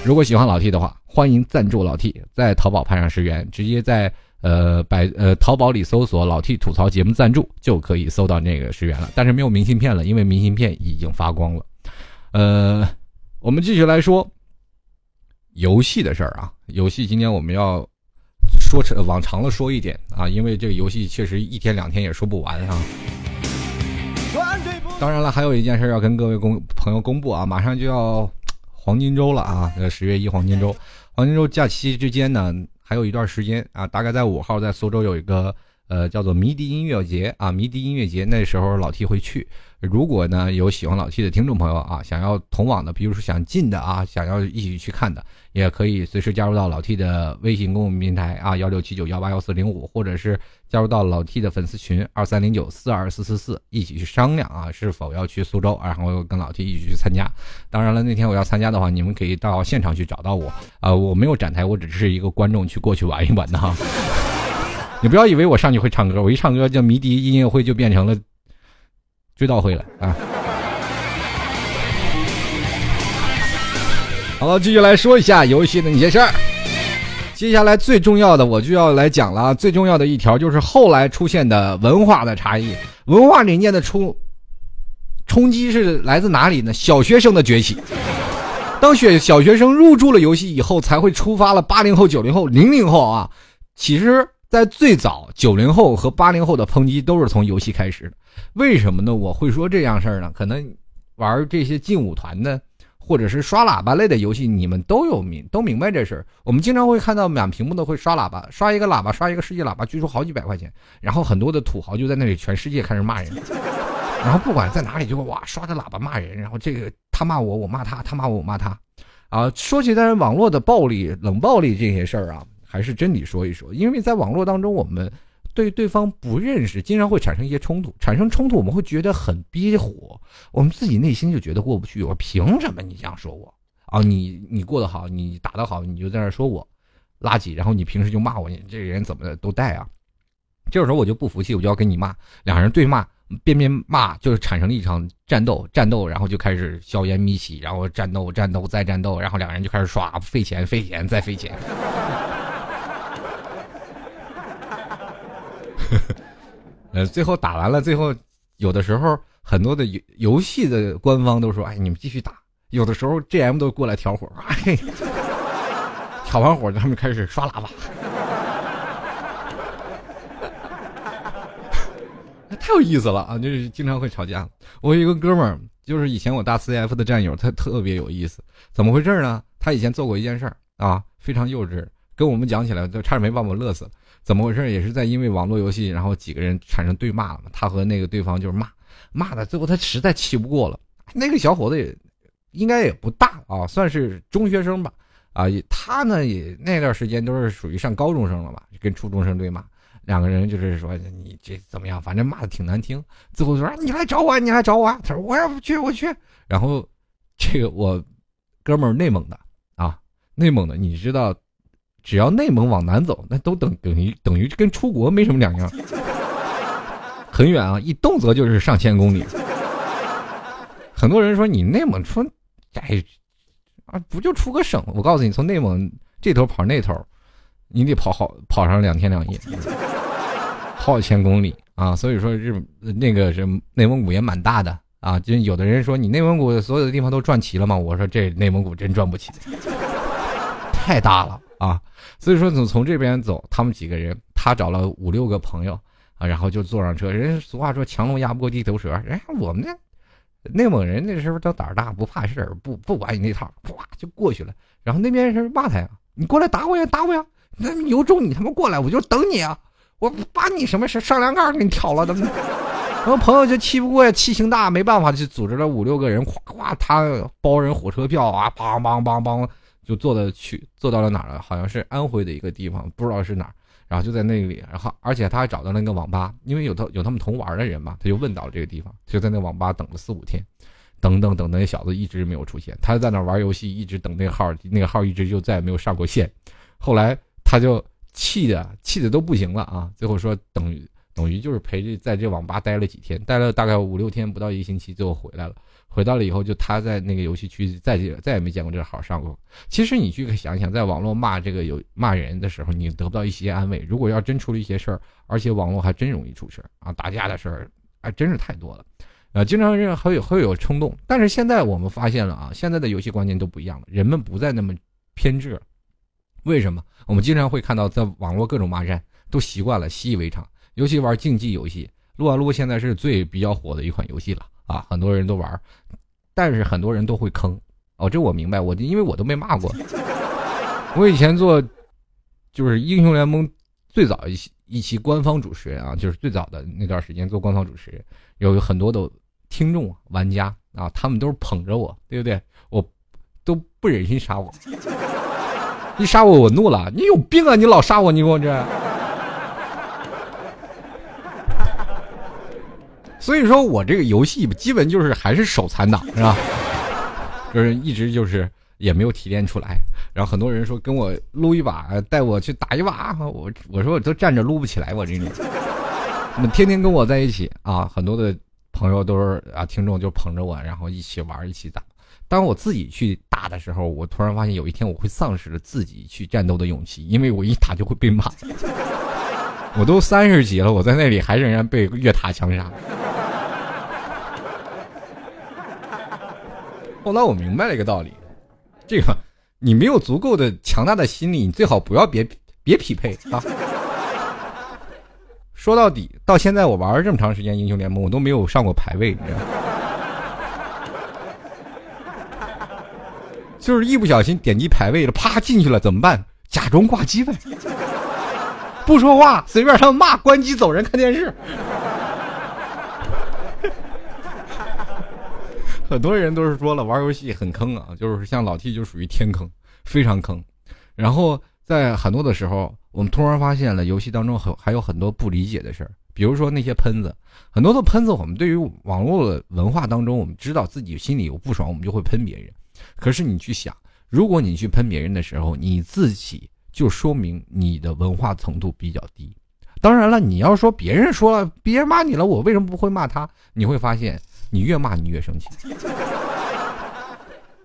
如果喜欢老 T 的话，欢迎赞助老 T，在淘宝拍上十元，直接在呃百呃淘宝里搜索“老 T 吐槽节目赞助”就可以搜到那个十元了。但是没有明信片了，因为明信片已经发光了。呃，我们继续来说游戏的事儿啊，游戏今天我们要。说成往长了说一点啊，因为这个游戏确实一天两天也说不完啊。当然了，还有一件事要跟各位公朋友公布啊，马上就要黄金周了啊，呃十月一黄金周，黄金周假期之间呢还有一段时间啊，大概在五号在苏州有一个呃叫做迷笛音乐节啊，迷笛音乐节那时候老 T 会去。如果呢有喜欢老 T 的听众朋友啊，想要同往的，比如说想进的啊，想要一起去看的，也可以随时加入到老 T 的微信公共平台啊，幺六七九幺八幺四零五，或者是加入到老 T 的粉丝群二三零九四二四四四，一起去商量啊，是否要去苏州，然后跟老 T 一起去参加。当然了，那天我要参加的话，你们可以到现场去找到我啊，我没有展台，我只是一个观众去过去玩一玩的哈。你不要以为我上去会唱歌，我一唱歌叫迷笛音乐会就变成了。追悼会了啊！好了，继续来说一下游戏的那些事儿。接下来最重要的，我就要来讲了。最重要的一条就是后来出现的文化的差异，文化理念的冲冲击是来自哪里呢？小学生的崛起。当学小学生入驻了游戏以后，才会触发了八零后、九零后、零零后啊。其实。在最早，九零后和八零后的抨击都是从游戏开始的。为什么呢？我会说这样事儿呢？可能玩这些劲舞团的，或者是刷喇叭类的游戏，你们都有明都明白这事儿。我们经常会看到满屏幕的会刷喇叭，刷一个喇叭，刷一个世界喇叭，据说好几百块钱。然后很多的土豪就在那里，全世界开始骂人。然后不管在哪里，就哇刷着喇叭骂人。然后这个他骂我，我骂他，他骂我，我骂他。啊，说起在网络的暴力、冷暴力这些事儿啊。还是真理说一说，因为在网络当中，我们对对方不认识，经常会产生一些冲突。产生冲突，我们会觉得很憋火，我们自己内心就觉得过不去。我凭什么你这样说我啊？你你过得好，你打得好，你就在那说我垃圾，然后你平时就骂我，你这人怎么都带啊？这时候我就不服气，我就要跟你骂，两人对骂，边边骂，就是产生了一场战斗，战斗，然后就开始硝烟密起，然后战斗，战斗再战斗，然后两人就开始刷，费钱，费钱，再费钱。呃，最后打完了，最后有的时候很多的游游戏的官方都说：“哎，你们继续打。”有的时候 GM 都过来挑火，挑完火他们开始刷喇叭，太有意思了啊！就是经常会吵架。我有一个哥们儿，就是以前我大 CF 的战友，他特别有意思。怎么回事呢？他以前做过一件事儿啊，非常幼稚，跟我们讲起来就差点没把我乐死了。怎么回事？也是在因为网络游戏，然后几个人产生对骂了嘛。他和那个对方就是骂，骂的最后他实在气不过了。那个小伙子也应该也不大啊，算是中学生吧。啊，他呢也那段时间都是属于上高中生了吧，跟初中生对骂。两个人就是说你这怎么样，反正骂的挺难听。最后说你来找我，你来找我。他说我要不去，我去。然后这个我哥们儿内蒙的啊，内蒙的，你知道。只要内蒙往南走，那都等等于等于跟出国没什么两样，很远啊，一动辄就是上千公里。很多人说你内蒙出，哎，啊不就出个省？我告诉你，从内蒙这头跑那头，你得跑好跑上两天两夜，好几千公里啊。所以说日那个是内蒙古也蛮大的啊。就有的人说你内蒙古所有的地方都转齐了吗？我说这内蒙古真转不齐，太大了。啊，所以说从从这边走，他们几个人，他找了五六个朋友啊，然后就坐上车。人俗话说强龙压不过地头蛇，哎，我们内蒙人那时候都胆儿大，不怕事儿，不不管你那套，咵就过去了。然后那边人骂他呀：“你过来打我呀，打我呀！那有种你他妈过来，我就等你啊！我把你什么事上梁盖给你挑了，怎么？”然后朋友就气不过呀，气性大，没办法，就组织了五六个人，咵咵，他包人火车票啊，梆梆梆梆，就坐的去，坐到了哪儿了？好像是安徽的一个地方，不知道是哪儿。然后就在那里，然后而且他还找到了那个网吧，因为有他有他们同玩的人嘛，他就问到了这个地方，就在那网吧等了四五天，等等等，那小子一直没有出现，他在那玩游戏，一直等那号，那个号一直就再也没有上过线。后来他就气的气的都不行了啊，最后说等于。等于就是陪着在这网吧待了几天，待了大概五六天，不到一个星期，最后回来了。回到了以后，就他在那个游戏区再再也没见过这个号上过。其实你去想想，在网络骂这个有骂人的时候，你得不到一些安慰。如果要真出了一些事儿，而且网络还真容易出事儿啊，打架的事儿还真是太多了，啊，经常人会有会有冲动。但是现在我们发现了啊，现在的游戏观念都不一样了，人们不再那么偏执。为什么？我们经常会看到在网络各种骂战，都习惯了，习以为常。尤其玩竞技游戏，撸啊撸现在是最比较火的一款游戏了啊，很多人都玩，但是很多人都会坑哦，这我明白，我因为我都没骂过。我以前做就是英雄联盟最早一期一期官方主持人啊，就是最早的那段时间做官方主持人，有很多的听众玩家啊，他们都是捧着我，对不对？我都不忍心杀我，一杀我我怒了，你有病啊！你老杀我，你给我这。所以说我这个游戏基本就是还是手残党是吧？就是一直就是也没有提炼出来。然后很多人说跟我撸一把，带我去打一把，我我说我都站着撸不起来，我这种。那天天跟我在一起啊，很多的朋友都是啊，听众就捧着我，然后一起玩一起打。当我自己去打的时候，我突然发现有一天我会丧失了自己去战斗的勇气，因为我一打就会被骂。我都三十级了，我在那里还仍然被越塔强杀。后来我明白了一个道理，这个你没有足够的强大的心理，你最好不要别别匹配啊。说到底，到现在我玩了这么长时间英雄联盟，我都没有上过排位，你知道吗？就是一不小心点击排位了，啪进去了，怎么办？假装挂机呗，不说话，随便他们骂，关机走人，看电视。很多人都是说了玩游戏很坑啊，就是像老 T 就属于天坑，非常坑。然后在很多的时候，我们突然发现了游戏当中很还有很多不理解的事儿，比如说那些喷子，很多的喷子，我们对于网络文化当中，我们知道自己心里有不爽，我们就会喷别人。可是你去想，如果你去喷别人的时候，你自己就说明你的文化程度比较低。当然了，你要说别人说了，别人骂你了，我为什么不会骂他？你会发现。你越骂你越生气，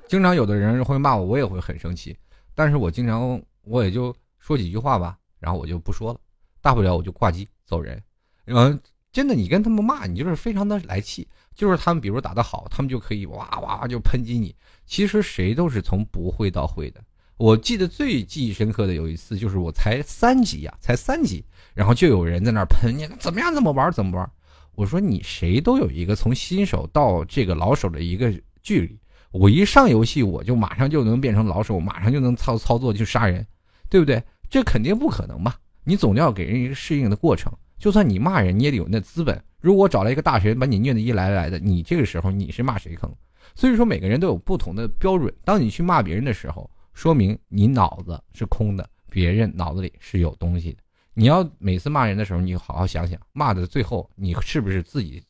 经常有的人会骂我，我也会很生气，但是我经常我也就说几句话吧，然后我就不说了，大不了我就挂机走人。嗯，真的，你跟他们骂，你就是非常的来气，就是他们比如打得好，他们就可以哇哇就抨击你。其实谁都是从不会到会的。我记得最记忆深刻的有一次，就是我才三级呀，才三级，然后就有人在那喷你怎么样，怎么玩，怎么玩。我说你谁都有一个从新手到这个老手的一个距离。我一上游戏，我就马上就能变成老手，马上就能操操作去杀人，对不对？这肯定不可能吧？你总要给人一个适应的过程。就算你骂人，你也得有那资本。如果找来一个大神把你虐的一来来的，你这个时候你是骂谁坑？所以说每个人都有不同的标准。当你去骂别人的时候，说明你脑子是空的，别人脑子里是有东西的。你要每次骂人的时候，你好好想想，骂的最后你是不是自己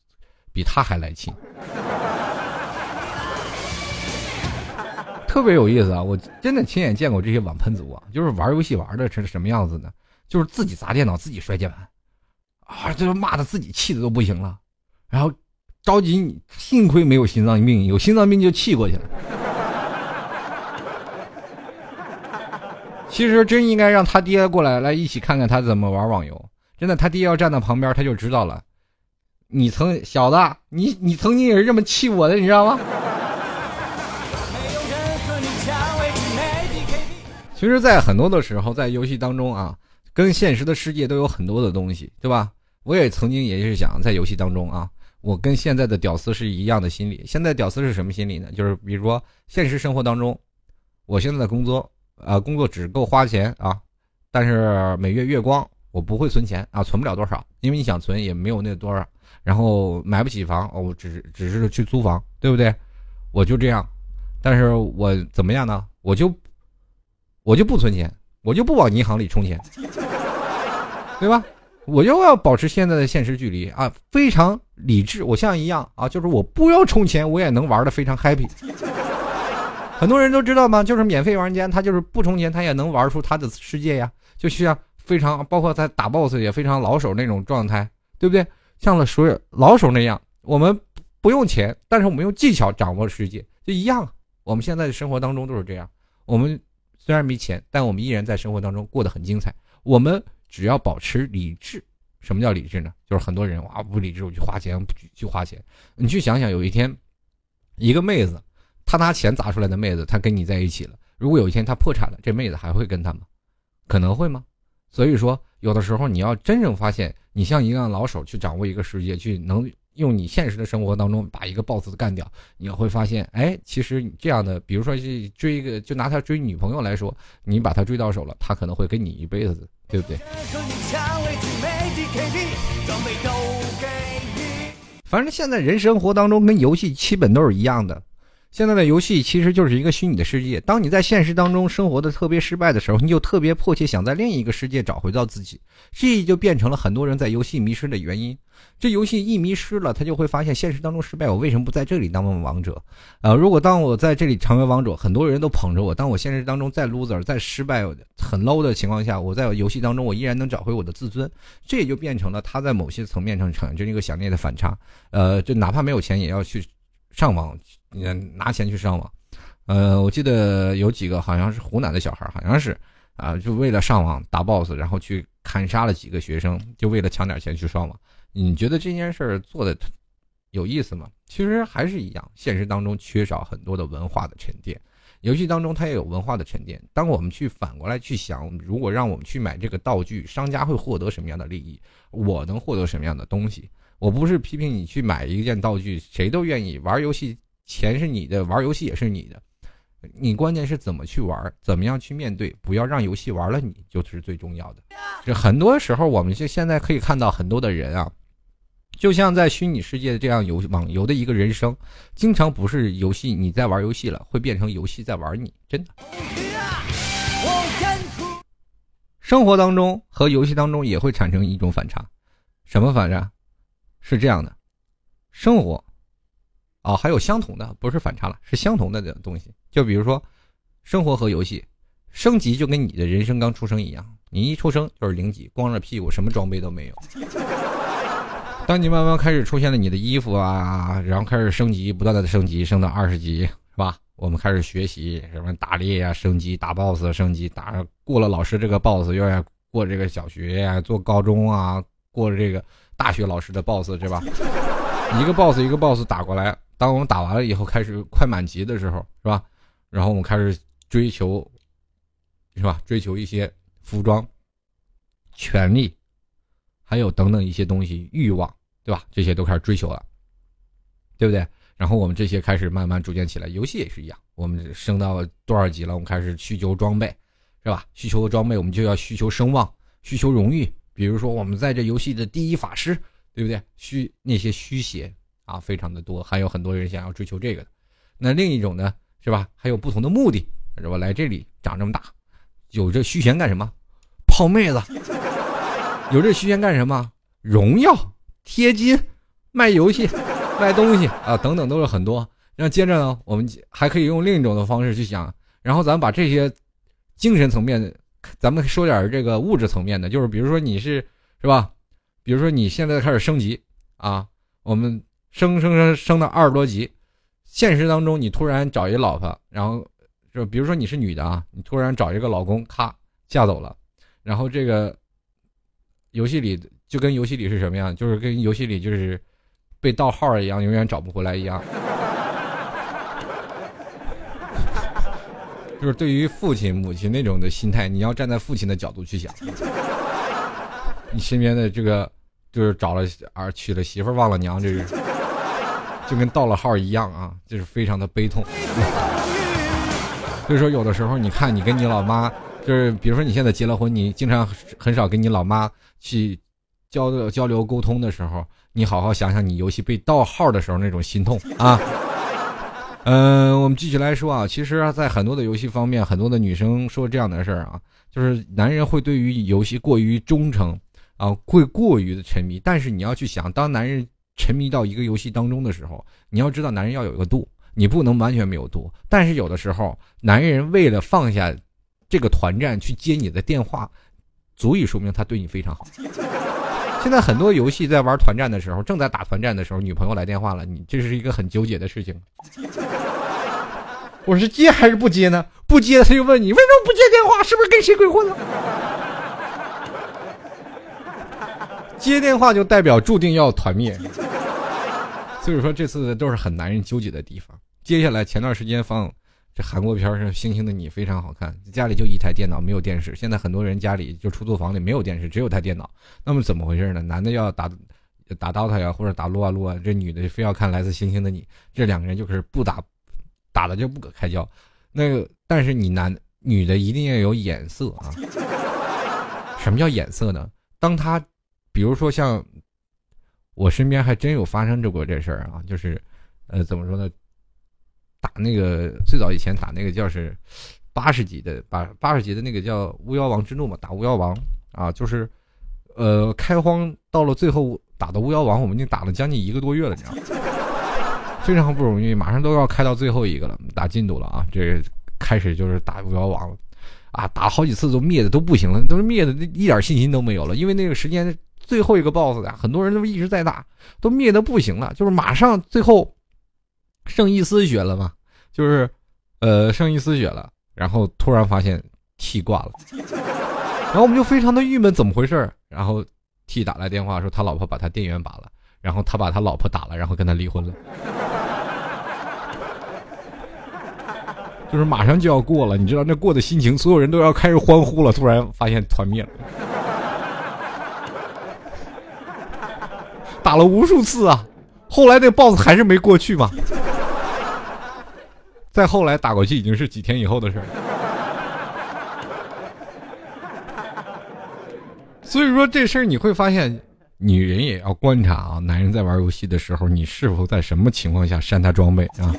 比他还来气？特别有意思啊！我真的亲眼见过这些网喷族啊，就是玩游戏玩的是什么样子呢？就是自己砸电脑，自己摔键盘，啊，这骂的自己气的都不行了，然后着急，幸亏没有心脏病，有心脏病就气过去了。其实真应该让他爹过来，来一起看看他怎么玩网游。真的，他爹要站在旁边，他就知道了。你曾小子，你你曾经也是这么气我的，你知道吗？其实，在很多的时候，在游戏当中啊，跟现实的世界都有很多的东西，对吧？我也曾经也是想在游戏当中啊，我跟现在的屌丝是一样的心理。现在屌丝是什么心理呢？就是比如说现实生活当中，我现在的工作，呃，工作只够花钱啊，但是每月月光，我不会存钱啊，存不了多少，因为你想存也没有那多少，然后买不起房，我只只是去租房，对不对？我就这样，但是我怎么样呢？我就我就不存钱，我就不往银行里充钱，对吧？我就要保持现在的现实距离啊，非常理智。我像一样啊，就是我不要充钱，我也能玩的非常 happy。很多人都知道吗？就是免费玩家，他就是不充钱，他也能玩出他的世界呀。就像非常包括他打 boss 也非常老手那种状态，对不对？像了所有老手那样，我们不用钱，但是我们用技巧掌握世界，就一样。我们现在的生活当中都是这样。我们虽然没钱，但我们依然在生活当中过得很精彩。我们。只要保持理智，什么叫理智呢？就是很多人哇不理智，我去花钱，不去花钱。你去想想，有一天，一个妹子，她拿钱砸出来的妹子，他跟你在一起了。如果有一天他破产了，这妹子还会跟他吗？可能会吗？所以说，有的时候你要真正发现，你像一个老手去掌握一个世界，去能。用你现实的生活当中把一个 boss 干掉，你会发现，哎，其实这样的，比如说去追一个，就拿他追女朋友来说，你把他追到手了，他可能会跟你一辈子，对不对？反正现在人生活当中跟游戏基本都是一样的。现在的游戏其实就是一个虚拟的世界。当你在现实当中生活的特别失败的时候，你就特别迫切想在另一个世界找回到自己，这就变成了很多人在游戏迷失的原因。这游戏一迷失了，他就会发现现实当中失败，我为什么不在这里当王者？呃，如果当我在这里成为王者，很多人都捧着我；当我现实当中再 loser、再失败、很 low 的情况下，我在游戏当中我依然能找回我的自尊。这也就变成了他在某些层面上产生一个强烈的反差。呃，就哪怕没有钱，也要去上网。你拿钱去上网，呃，我记得有几个好像是湖南的小孩，好像是啊，就为了上网打 boss，然后去砍杀了几个学生，就为了抢点钱去上网。你觉得这件事儿做的有意思吗？其实还是一样，现实当中缺少很多的文化的沉淀，游戏当中它也有文化的沉淀。当我们去反过来去想，如果让我们去买这个道具，商家会获得什么样的利益？我能获得什么样的东西？我不是批评你去买一件道具，谁都愿意玩游戏。钱是你的，玩游戏也是你的，你关键是怎么去玩，怎么样去面对，不要让游戏玩了你，就是最重要的。这很多时候，我们就现在可以看到很多的人啊，就像在虚拟世界这样游网游的一个人生，经常不是游戏你在玩游戏了，会变成游戏在玩你，真的。生活当中和游戏当中也会产生一种反差，什么反差？是这样的，生活。哦，还有相同的，不是反差了，是相同的的东西。就比如说，生活和游戏升级，就跟你的人生刚出生一样，你一出生就是零级，光着屁股，什么装备都没有。当你慢慢开始出现了你的衣服啊，然后开始升级，不断的升级，升到二十级，是吧？我们开始学习什么打猎呀，升级打 boss，升级打过了老师这个 boss，又要过这个小学呀，做高中啊，过了这个大学老师的 boss，是吧？一个 boss 一个 boss 打过来。当我们打完了以后，开始快满级的时候，是吧？然后我们开始追求，是吧？追求一些服装、权利，还有等等一些东西，欲望，对吧？这些都开始追求了，对不对？然后我们这些开始慢慢逐渐起来。游戏也是一样，我们升到多少级了？我们开始需求装备，是吧？需求的装备，我们就要需求声望、需求荣誉。比如说，我们在这游戏的第一法师，对不对？虚那些虚血。啊，非常的多，还有很多人想要追求这个的。那另一种呢，是吧？还有不同的目的，是吧？来这里长这么大，有这虚钱干什么？泡妹子。有这虚钱干什么？荣耀、贴金、卖游戏、卖东西啊，等等都是很多。那接着呢，我们还可以用另一种的方式去想。然后咱们把这些精神层面，咱们说点这个物质层面的，就是比如说你是是吧？比如说你现在开始升级啊，我们。升升升升到二十多级，现实当中你突然找一老婆，然后就比如说你是女的啊，你突然找一个老公，咔嫁走了，然后这个游戏里就跟游戏里是什么样？就是跟游戏里就是被盗号一样，永远找不回来一样。就是对于父亲母亲那种的心态，你要站在父亲的角度去想，你身边的这个就是找了儿娶了媳妇忘了娘，这是。就跟盗了号一样啊，就是非常的悲痛。所以说，有的时候你看，你跟你老妈，就是比如说你现在结了婚，你经常很少跟你老妈去交流交流沟通的时候，你好好想想你游戏被盗号的时候那种心痛啊。嗯，我们继续来说啊，其实，在很多的游戏方面，很多的女生说这样的事儿啊，就是男人会对于游戏过于忠诚啊，会过于的沉迷。但是你要去想，当男人沉迷到一个游戏当中的时候，你要知道，男人要有一个度，你不能完全没有度。但是有的时候，男人为了放下这个团战去接你的电话，足以说明他对你非常好。现在很多游戏在玩团战的时候，正在打团战的时候，女朋友来电话了，你这是一个很纠结的事情。我是接还是不接呢？不接，他就问你为什么不接电话，是不是跟谁鬼混了？接电话就代表注定要团灭。所以说这次都是很男人纠结的地方。接下来前段时间放。这韩国片是《星星的你》，非常好看。家里就一台电脑，没有电视。现在很多人家里就出租房里没有电视，只有台电脑。那么怎么回事呢？男的要打打 DOTA 呀，或者打撸啊撸啊，这女的非要看《来自星星的你》。这两个人就是不打，打的就不可开交。那个，但是你男女的一定要有眼色啊。什么叫眼色呢？当他，比如说像我身边还真有发生过这事儿啊，就是，呃，怎么说呢？打那个最早以前打那个叫是八十级的八八十级的那个叫巫妖王之怒嘛，打巫妖王啊，就是呃开荒到了最后打的巫妖王，我们已经打了将近一个多月了，你知道吗？非常不容易，马上都要开到最后一个了，打进度了啊！这开始就是打巫妖王了啊，打好几次都灭的都不行了，都是灭的一点信心都没有了，因为那个时间最后一个 BOSS 呀，很多人都一直在打，都灭的不行了，就是马上最后。剩一丝血了嘛，就是，呃，剩一丝血了，然后突然发现 T 挂了，然后我们就非常的郁闷，怎么回事？然后 T 打来电话说他老婆把他电源拔了，然后他把他老婆打了，然后跟他离婚了，就是马上就要过了，你知道那过的心情，所有人都要开始欢呼了，突然发现团灭了，打了无数次啊，后来那 BOSS 还是没过去嘛。再后来打过去已经是几天以后的事儿，所以说这事儿你会发现，女人也要观察啊，男人在玩游戏的时候，你是否在什么情况下删他装备啊？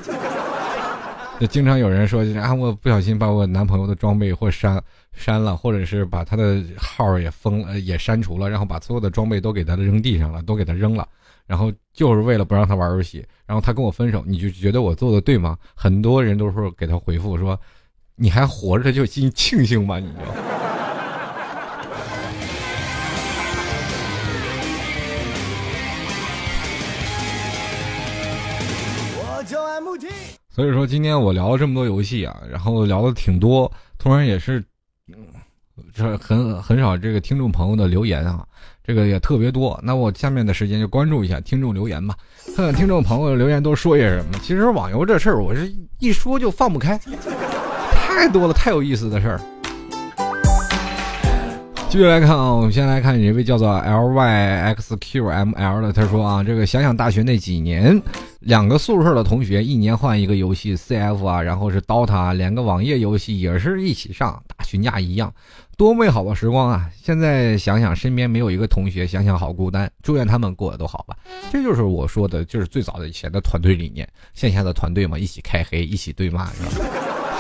就经常有人说，啊，我不小心把我男朋友的装备或删删了，或者是把他的号也封了，也删除了，然后把所有的装备都给他扔地上了，都给他扔了。然后就是为了不让他玩游戏，然后他跟我分手，你就觉得我做的对吗？很多人都说给他回复说，你还活着就庆庆幸吧，你就。所以说今天我聊了这么多游戏啊，然后聊的挺多，突然也是，这很很少这个听众朋友的留言啊。这个也特别多，那我下面的时间就关注一下听众留言吧，看看听众朋友留言都说些什么。其实网游这事儿，我是一说就放不开，太多了，太有意思的事儿。继续来看啊，我们先来看一位叫做 L Y X Q M L 的，他说啊，这个想想大学那几年，两个宿舍的同学一年换一个游戏，C F 啊，然后是 DOTA，连个网页游戏也是一起上，打群架一样。多美好的时光啊！现在想想，身边没有一个同学，想想好孤单。祝愿他们过得都好吧。这就是我说的，就是最早的以前的团队理念，线下的团队嘛，一起开黑，一起对骂，是吧？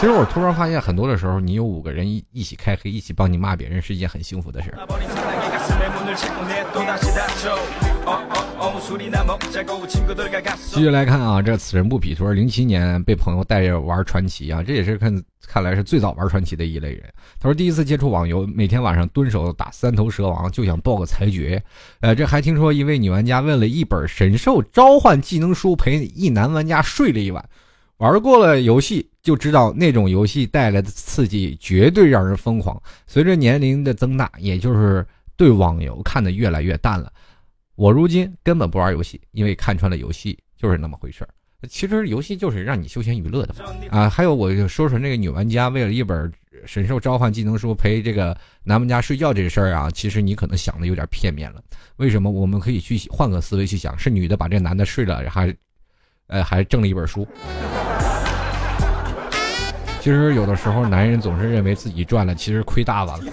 其实我突然发现，很多的时候，你有五个人一一起开黑，一起帮你骂别人，是一件很幸福的事。继续来看啊，这此人不匹，说零七年被朋友带着玩传奇啊，这也是看看来是最早玩传奇的一类人。他说第一次接触网游，每天晚上蹲守打三头蛇王，就想报个裁决。呃，这还听说一位女玩家为了一本神兽召唤技能书，陪一男玩家睡了一晚。玩过了游戏就知道，那种游戏带来的刺激绝对让人疯狂。随着年龄的增大，也就是对网游看得越来越淡了。我如今根本不玩游戏，因为看穿了游戏就是那么回事儿。其实游戏就是让你休闲娱乐的嘛。啊，还有我就说说那个女玩家为了一本神兽召唤技能书陪这个男玩家睡觉这事儿啊，其实你可能想的有点片面了。为什么？我们可以去换个思维去想，是女的把这男的睡了，还呃，还挣了一本书。其实有的时候，男人总是认为自己赚了，其实亏大发了。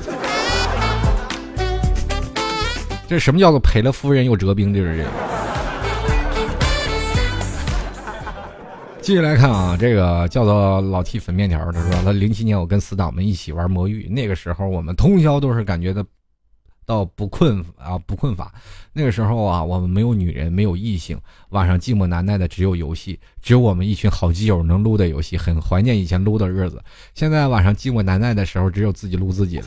这什么叫做赔了夫人又折兵？就是这个。继续来看啊，这个叫做老 T 粉面条，他说他零七年我跟死党们一起玩魔域，那个时候我们通宵都是感觉的。到不困啊，不困乏。那个时候啊，我们没有女人，没有异性，晚上寂寞难耐的只有游戏，只有我们一群好基友能撸的游戏，很怀念以前撸的日子。现在晚上寂寞难耐的时候，只有自己撸自己了。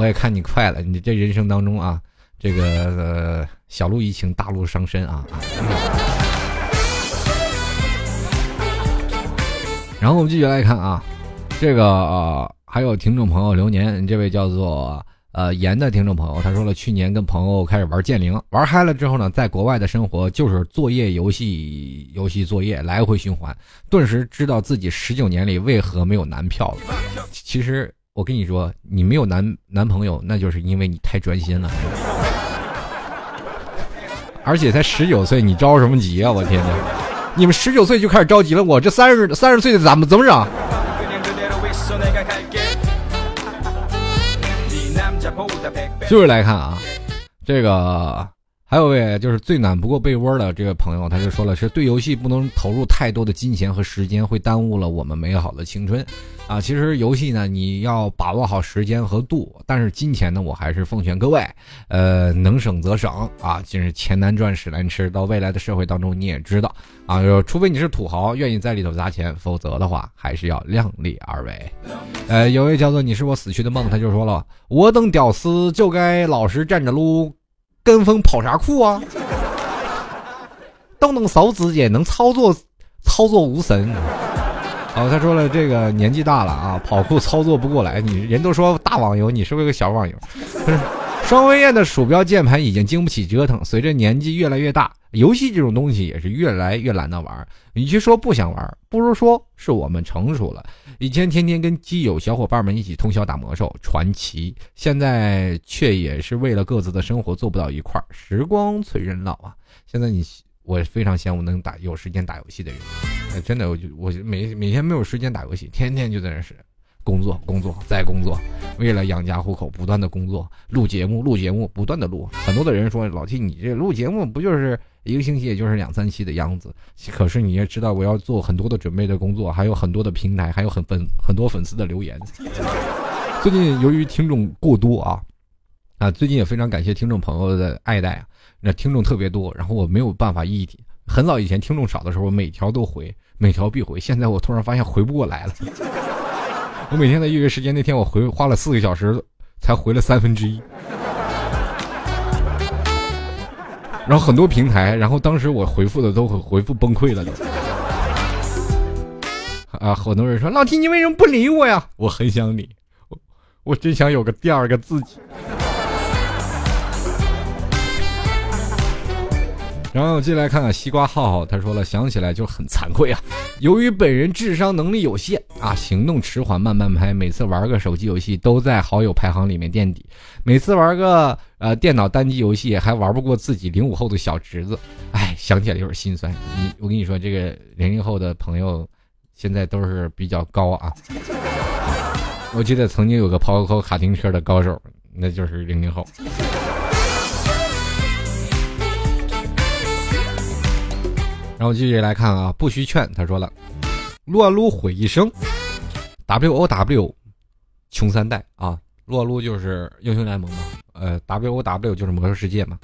我也看你快了，你这人生当中啊，这个小鹿怡情，大鹿伤身啊。然后我们继续来看啊，这个呃，还有听众朋友留言，这位叫做。呃，严的听众朋友，他说了，去年跟朋友开始玩剑灵，玩嗨了之后呢，在国外的生活就是作业、游戏、游戏、作业，来回循环，顿时知道自己十九年里为何没有男票了。其实我跟你说，你没有男男朋友，那就是因为你太专心了，而且才十九岁，你着什么急啊？我天哪，你们十九岁就开始着急了，我这三十三十岁的怎么怎么整？就是来看啊，这个还有位就是最暖不过被窝的这个朋友，他就说了，是对游戏不能投入太多的金钱和时间，会耽误了我们美好的青春啊。其实游戏呢，你要把握好时间和度，但是金钱呢，我还是奉劝各位，呃，能省则省啊，就是钱难赚，屎难吃。到未来的社会当中，你也知道啊，除非你是土豪，愿意在里头砸钱，否则的话，还是要量力而为。呃，有位叫做你是我死去的梦，他就说了，我等屌丝就该老实站着撸，跟风跑啥酷啊？动动手指也，能操作，操作无神。哦，他说了，这个年纪大了啊，跑酷操作不过来。你人都说大网游，你是不是个小网游？双飞燕的鼠标键盘已经经不起折腾，随着年纪越来越大，游戏这种东西也是越来越懒得玩。与其说不想玩，不如说是我们成熟了。以前天天跟基友小伙伴们一起通宵打魔兽、传奇，现在却也是为了各自的生活做不到一块儿。时光催人老啊！现在你，我非常羡慕能打有时间打游戏的人。真的，我就我每每天没有时间打游戏，天天就在那是。工作，工作，再工作，为了养家糊口，不断的工作，录节目，录节目，不断的录。很多的人说，老 T，你这录节目不就是一个星期，也就是两三期的样子？可是你也知道，我要做很多的准备的工作，还有很多的平台，还有很粉很多粉丝的留言。最近由于听众过多啊，啊，最近也非常感谢听众朋友的爱戴啊，那听众特别多，然后我没有办法一很早以前听众少的时候，每条都回，每条必回。现在我突然发现回不过来了。我每天在预约时间，那天我回花了四个小时，才回了三分之一。然后很多平台，然后当时我回复的都回复崩溃了都。啊，很多人说老提你为什么不理我呀？我很想你，我我真想有个第二个自己。然后进来看看西瓜浩浩，他说了，想起来就很惭愧啊。由于本人智商能力有限啊，行动迟缓，慢半拍，每次玩个手机游戏都在好友排行里面垫底，每次玩个呃电脑单机游戏还玩不过自己零五后的小侄子，哎，想起来有点心酸。你我跟你说，这个零零后的朋友现在都是比较高啊。我记得曾经有个跑跑卡丁车的高手，那就是零零后。然后继续来看啊，不需劝，他说了，撸啊撸毁一生，W O W，穷三代啊，撸啊撸就是英雄联盟嘛，呃，W O W 就是魔兽世界嘛，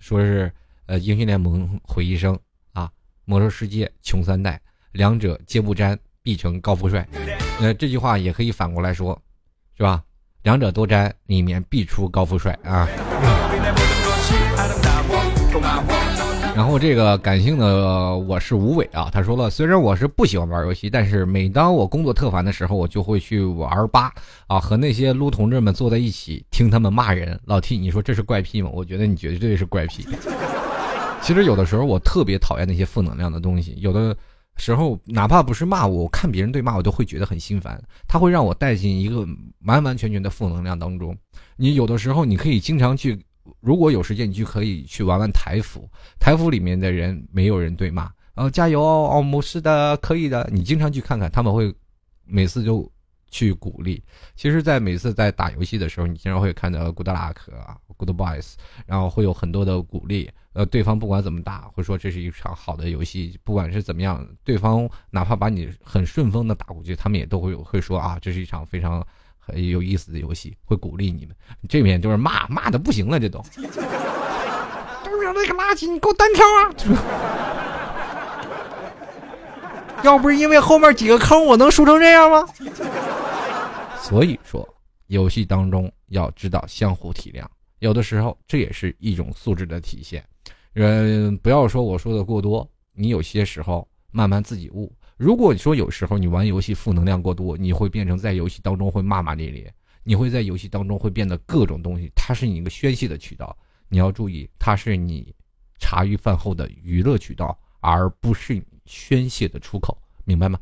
说是呃英雄联盟毁一生啊，魔兽世界穷三代，两者皆不沾，必成高富帅。那这句话也可以反过来说，是吧？两者都沾，里面必出高富帅啊。然后这个感性的我是吴伟啊，他说了，虽然我是不喜欢玩游戏，但是每当我工作特烦的时候，我就会去玩吧啊，和那些撸同志们坐在一起听他们骂人。老 T，你说这是怪癖吗？我觉得你绝对是怪癖。其实有的时候我特别讨厌那些负能量的东西，有的时候哪怕不是骂我，我看别人对骂我都会觉得很心烦，他会让我带进一个完完全全的负能量当中。你有的时候你可以经常去。如果有时间，你就可以去玩玩台服。台服里面的人没有人对骂，呃，加油哦，哦没事的，可以的。你经常去看看，他们会每次就去鼓励。其实，在每次在打游戏的时候，你经常会看到 good luck 啊，good boys，然后会有很多的鼓励。呃，对方不管怎么打，会说这是一场好的游戏。不管是怎么样，对方哪怕把你很顺风的打过去，他们也都会有会说啊，这是一场非常很有意思的游戏，会鼓励你们。这边就是骂骂的不行了，这都。都是那个垃圾，你给我单挑啊！要不是因为后面几个坑，我能输成这样吗？所以说，游戏当中要知道相互体谅，有的时候这也是一种素质的体现。嗯，不要说我说的过多，你有些时候慢慢自己悟。如果你说有时候你玩游戏负能量过多，你会变成在游戏当中会骂骂咧咧，你会在游戏当中会变得各种东西，它是你一个宣泄的渠道。你要注意，它是你茶余饭后的娱乐渠道，而不是。宣泄的出口，明白吗？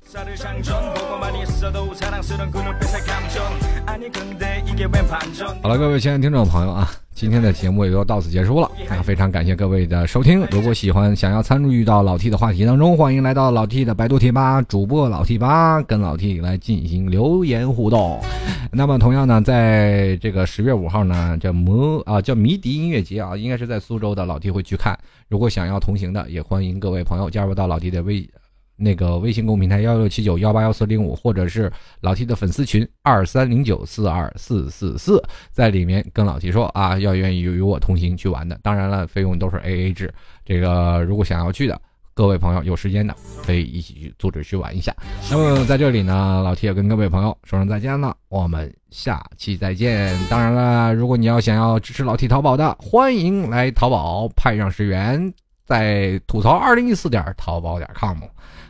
好了，各位亲爱的听众朋友啊，今天的节目也就到此结束了。那非常感谢各位的收听。如果喜欢，想要参与到老 T 的话题当中，欢迎来到老 T 的百度贴吧，主播老 T 吧，跟老 T 来进行留言互动。那么同样呢，在这个十月五号呢，叫魔啊叫迷笛音乐节啊，应该是在苏州的老 T 会去看。如果想要同行的，也欢迎各位朋友加入到老 T 的微那个微信公平台幺六七九幺八幺四零五，或者是老 T 的粉丝群二三零九四二四四四，在里面跟老 T 说啊，要愿意与我同行去玩的，当然了，费用都是 A A 制。这个如果想要去的各位朋友有时间的，可以一起去组织去玩一下。那么在这里呢，老 T 也跟各位朋友说声再见了，我们下期再见。当然了，如果你要想要支持老 T 淘宝的，欢迎来淘宝派上十元，在吐槽二零一四点淘宝点 com。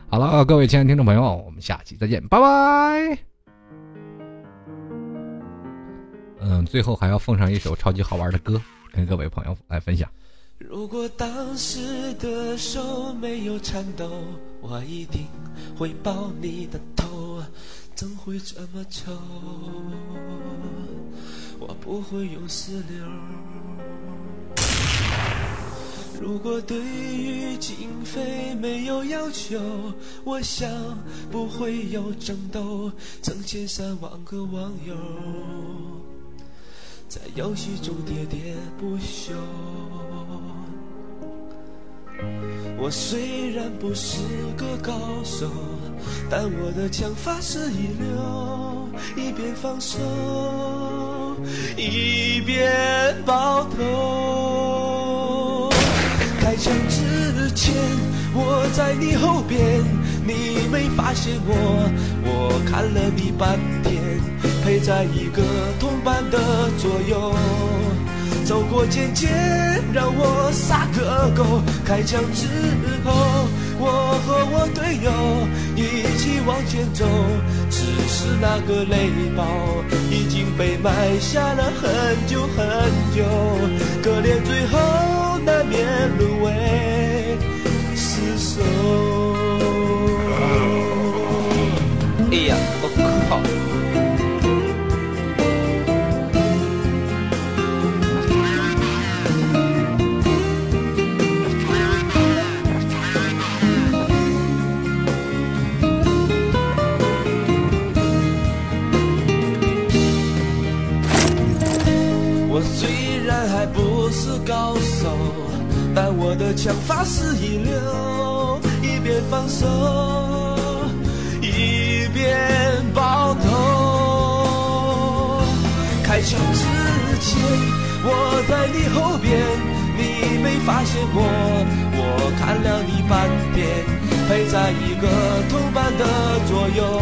好了，各位亲爱的听众朋友，我们下期再见，拜拜。嗯，最后还要奉上一首超级好玩的歌，跟各位朋友来分享。如果当时的手没有颤抖，我一定会抱你的头，怎会这么丑？我不会用石榴。如果对于经费没有要求，我想不会有争斗，成千上万个网友在游戏中喋喋不休。我虽然不是个高手，但我的枪法是一流，一边防守一边爆头。开枪之前我在你后边，你没发现我，我看了你半天，陪在一个同伴的左右。走过渐渐，让我撒个狗。开枪之后，我和我队友一起往前走。只是那个雷暴已经被埋下了很久很久，可怜最后难免沦为死守。哎呀，我靠！高手，我的枪法是一流，一边防守一边爆头。开枪之前我在你后边，你没发现我，我看了你半天，陪在一个同伴的左右。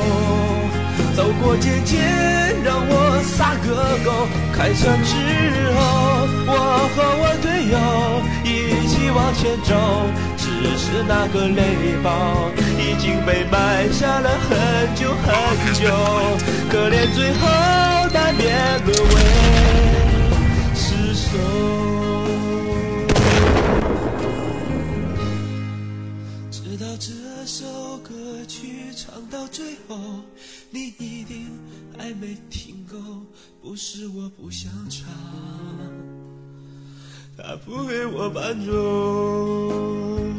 走过渐渐，让我撒个狗。开枪之后，我和我队友一起往前走。只是那个雷暴已经被埋下了很久很久，可怜最后难免沦为失手。直到这首歌曲唱到最后。你一定还没听够，不是我不想唱，他不给我伴奏。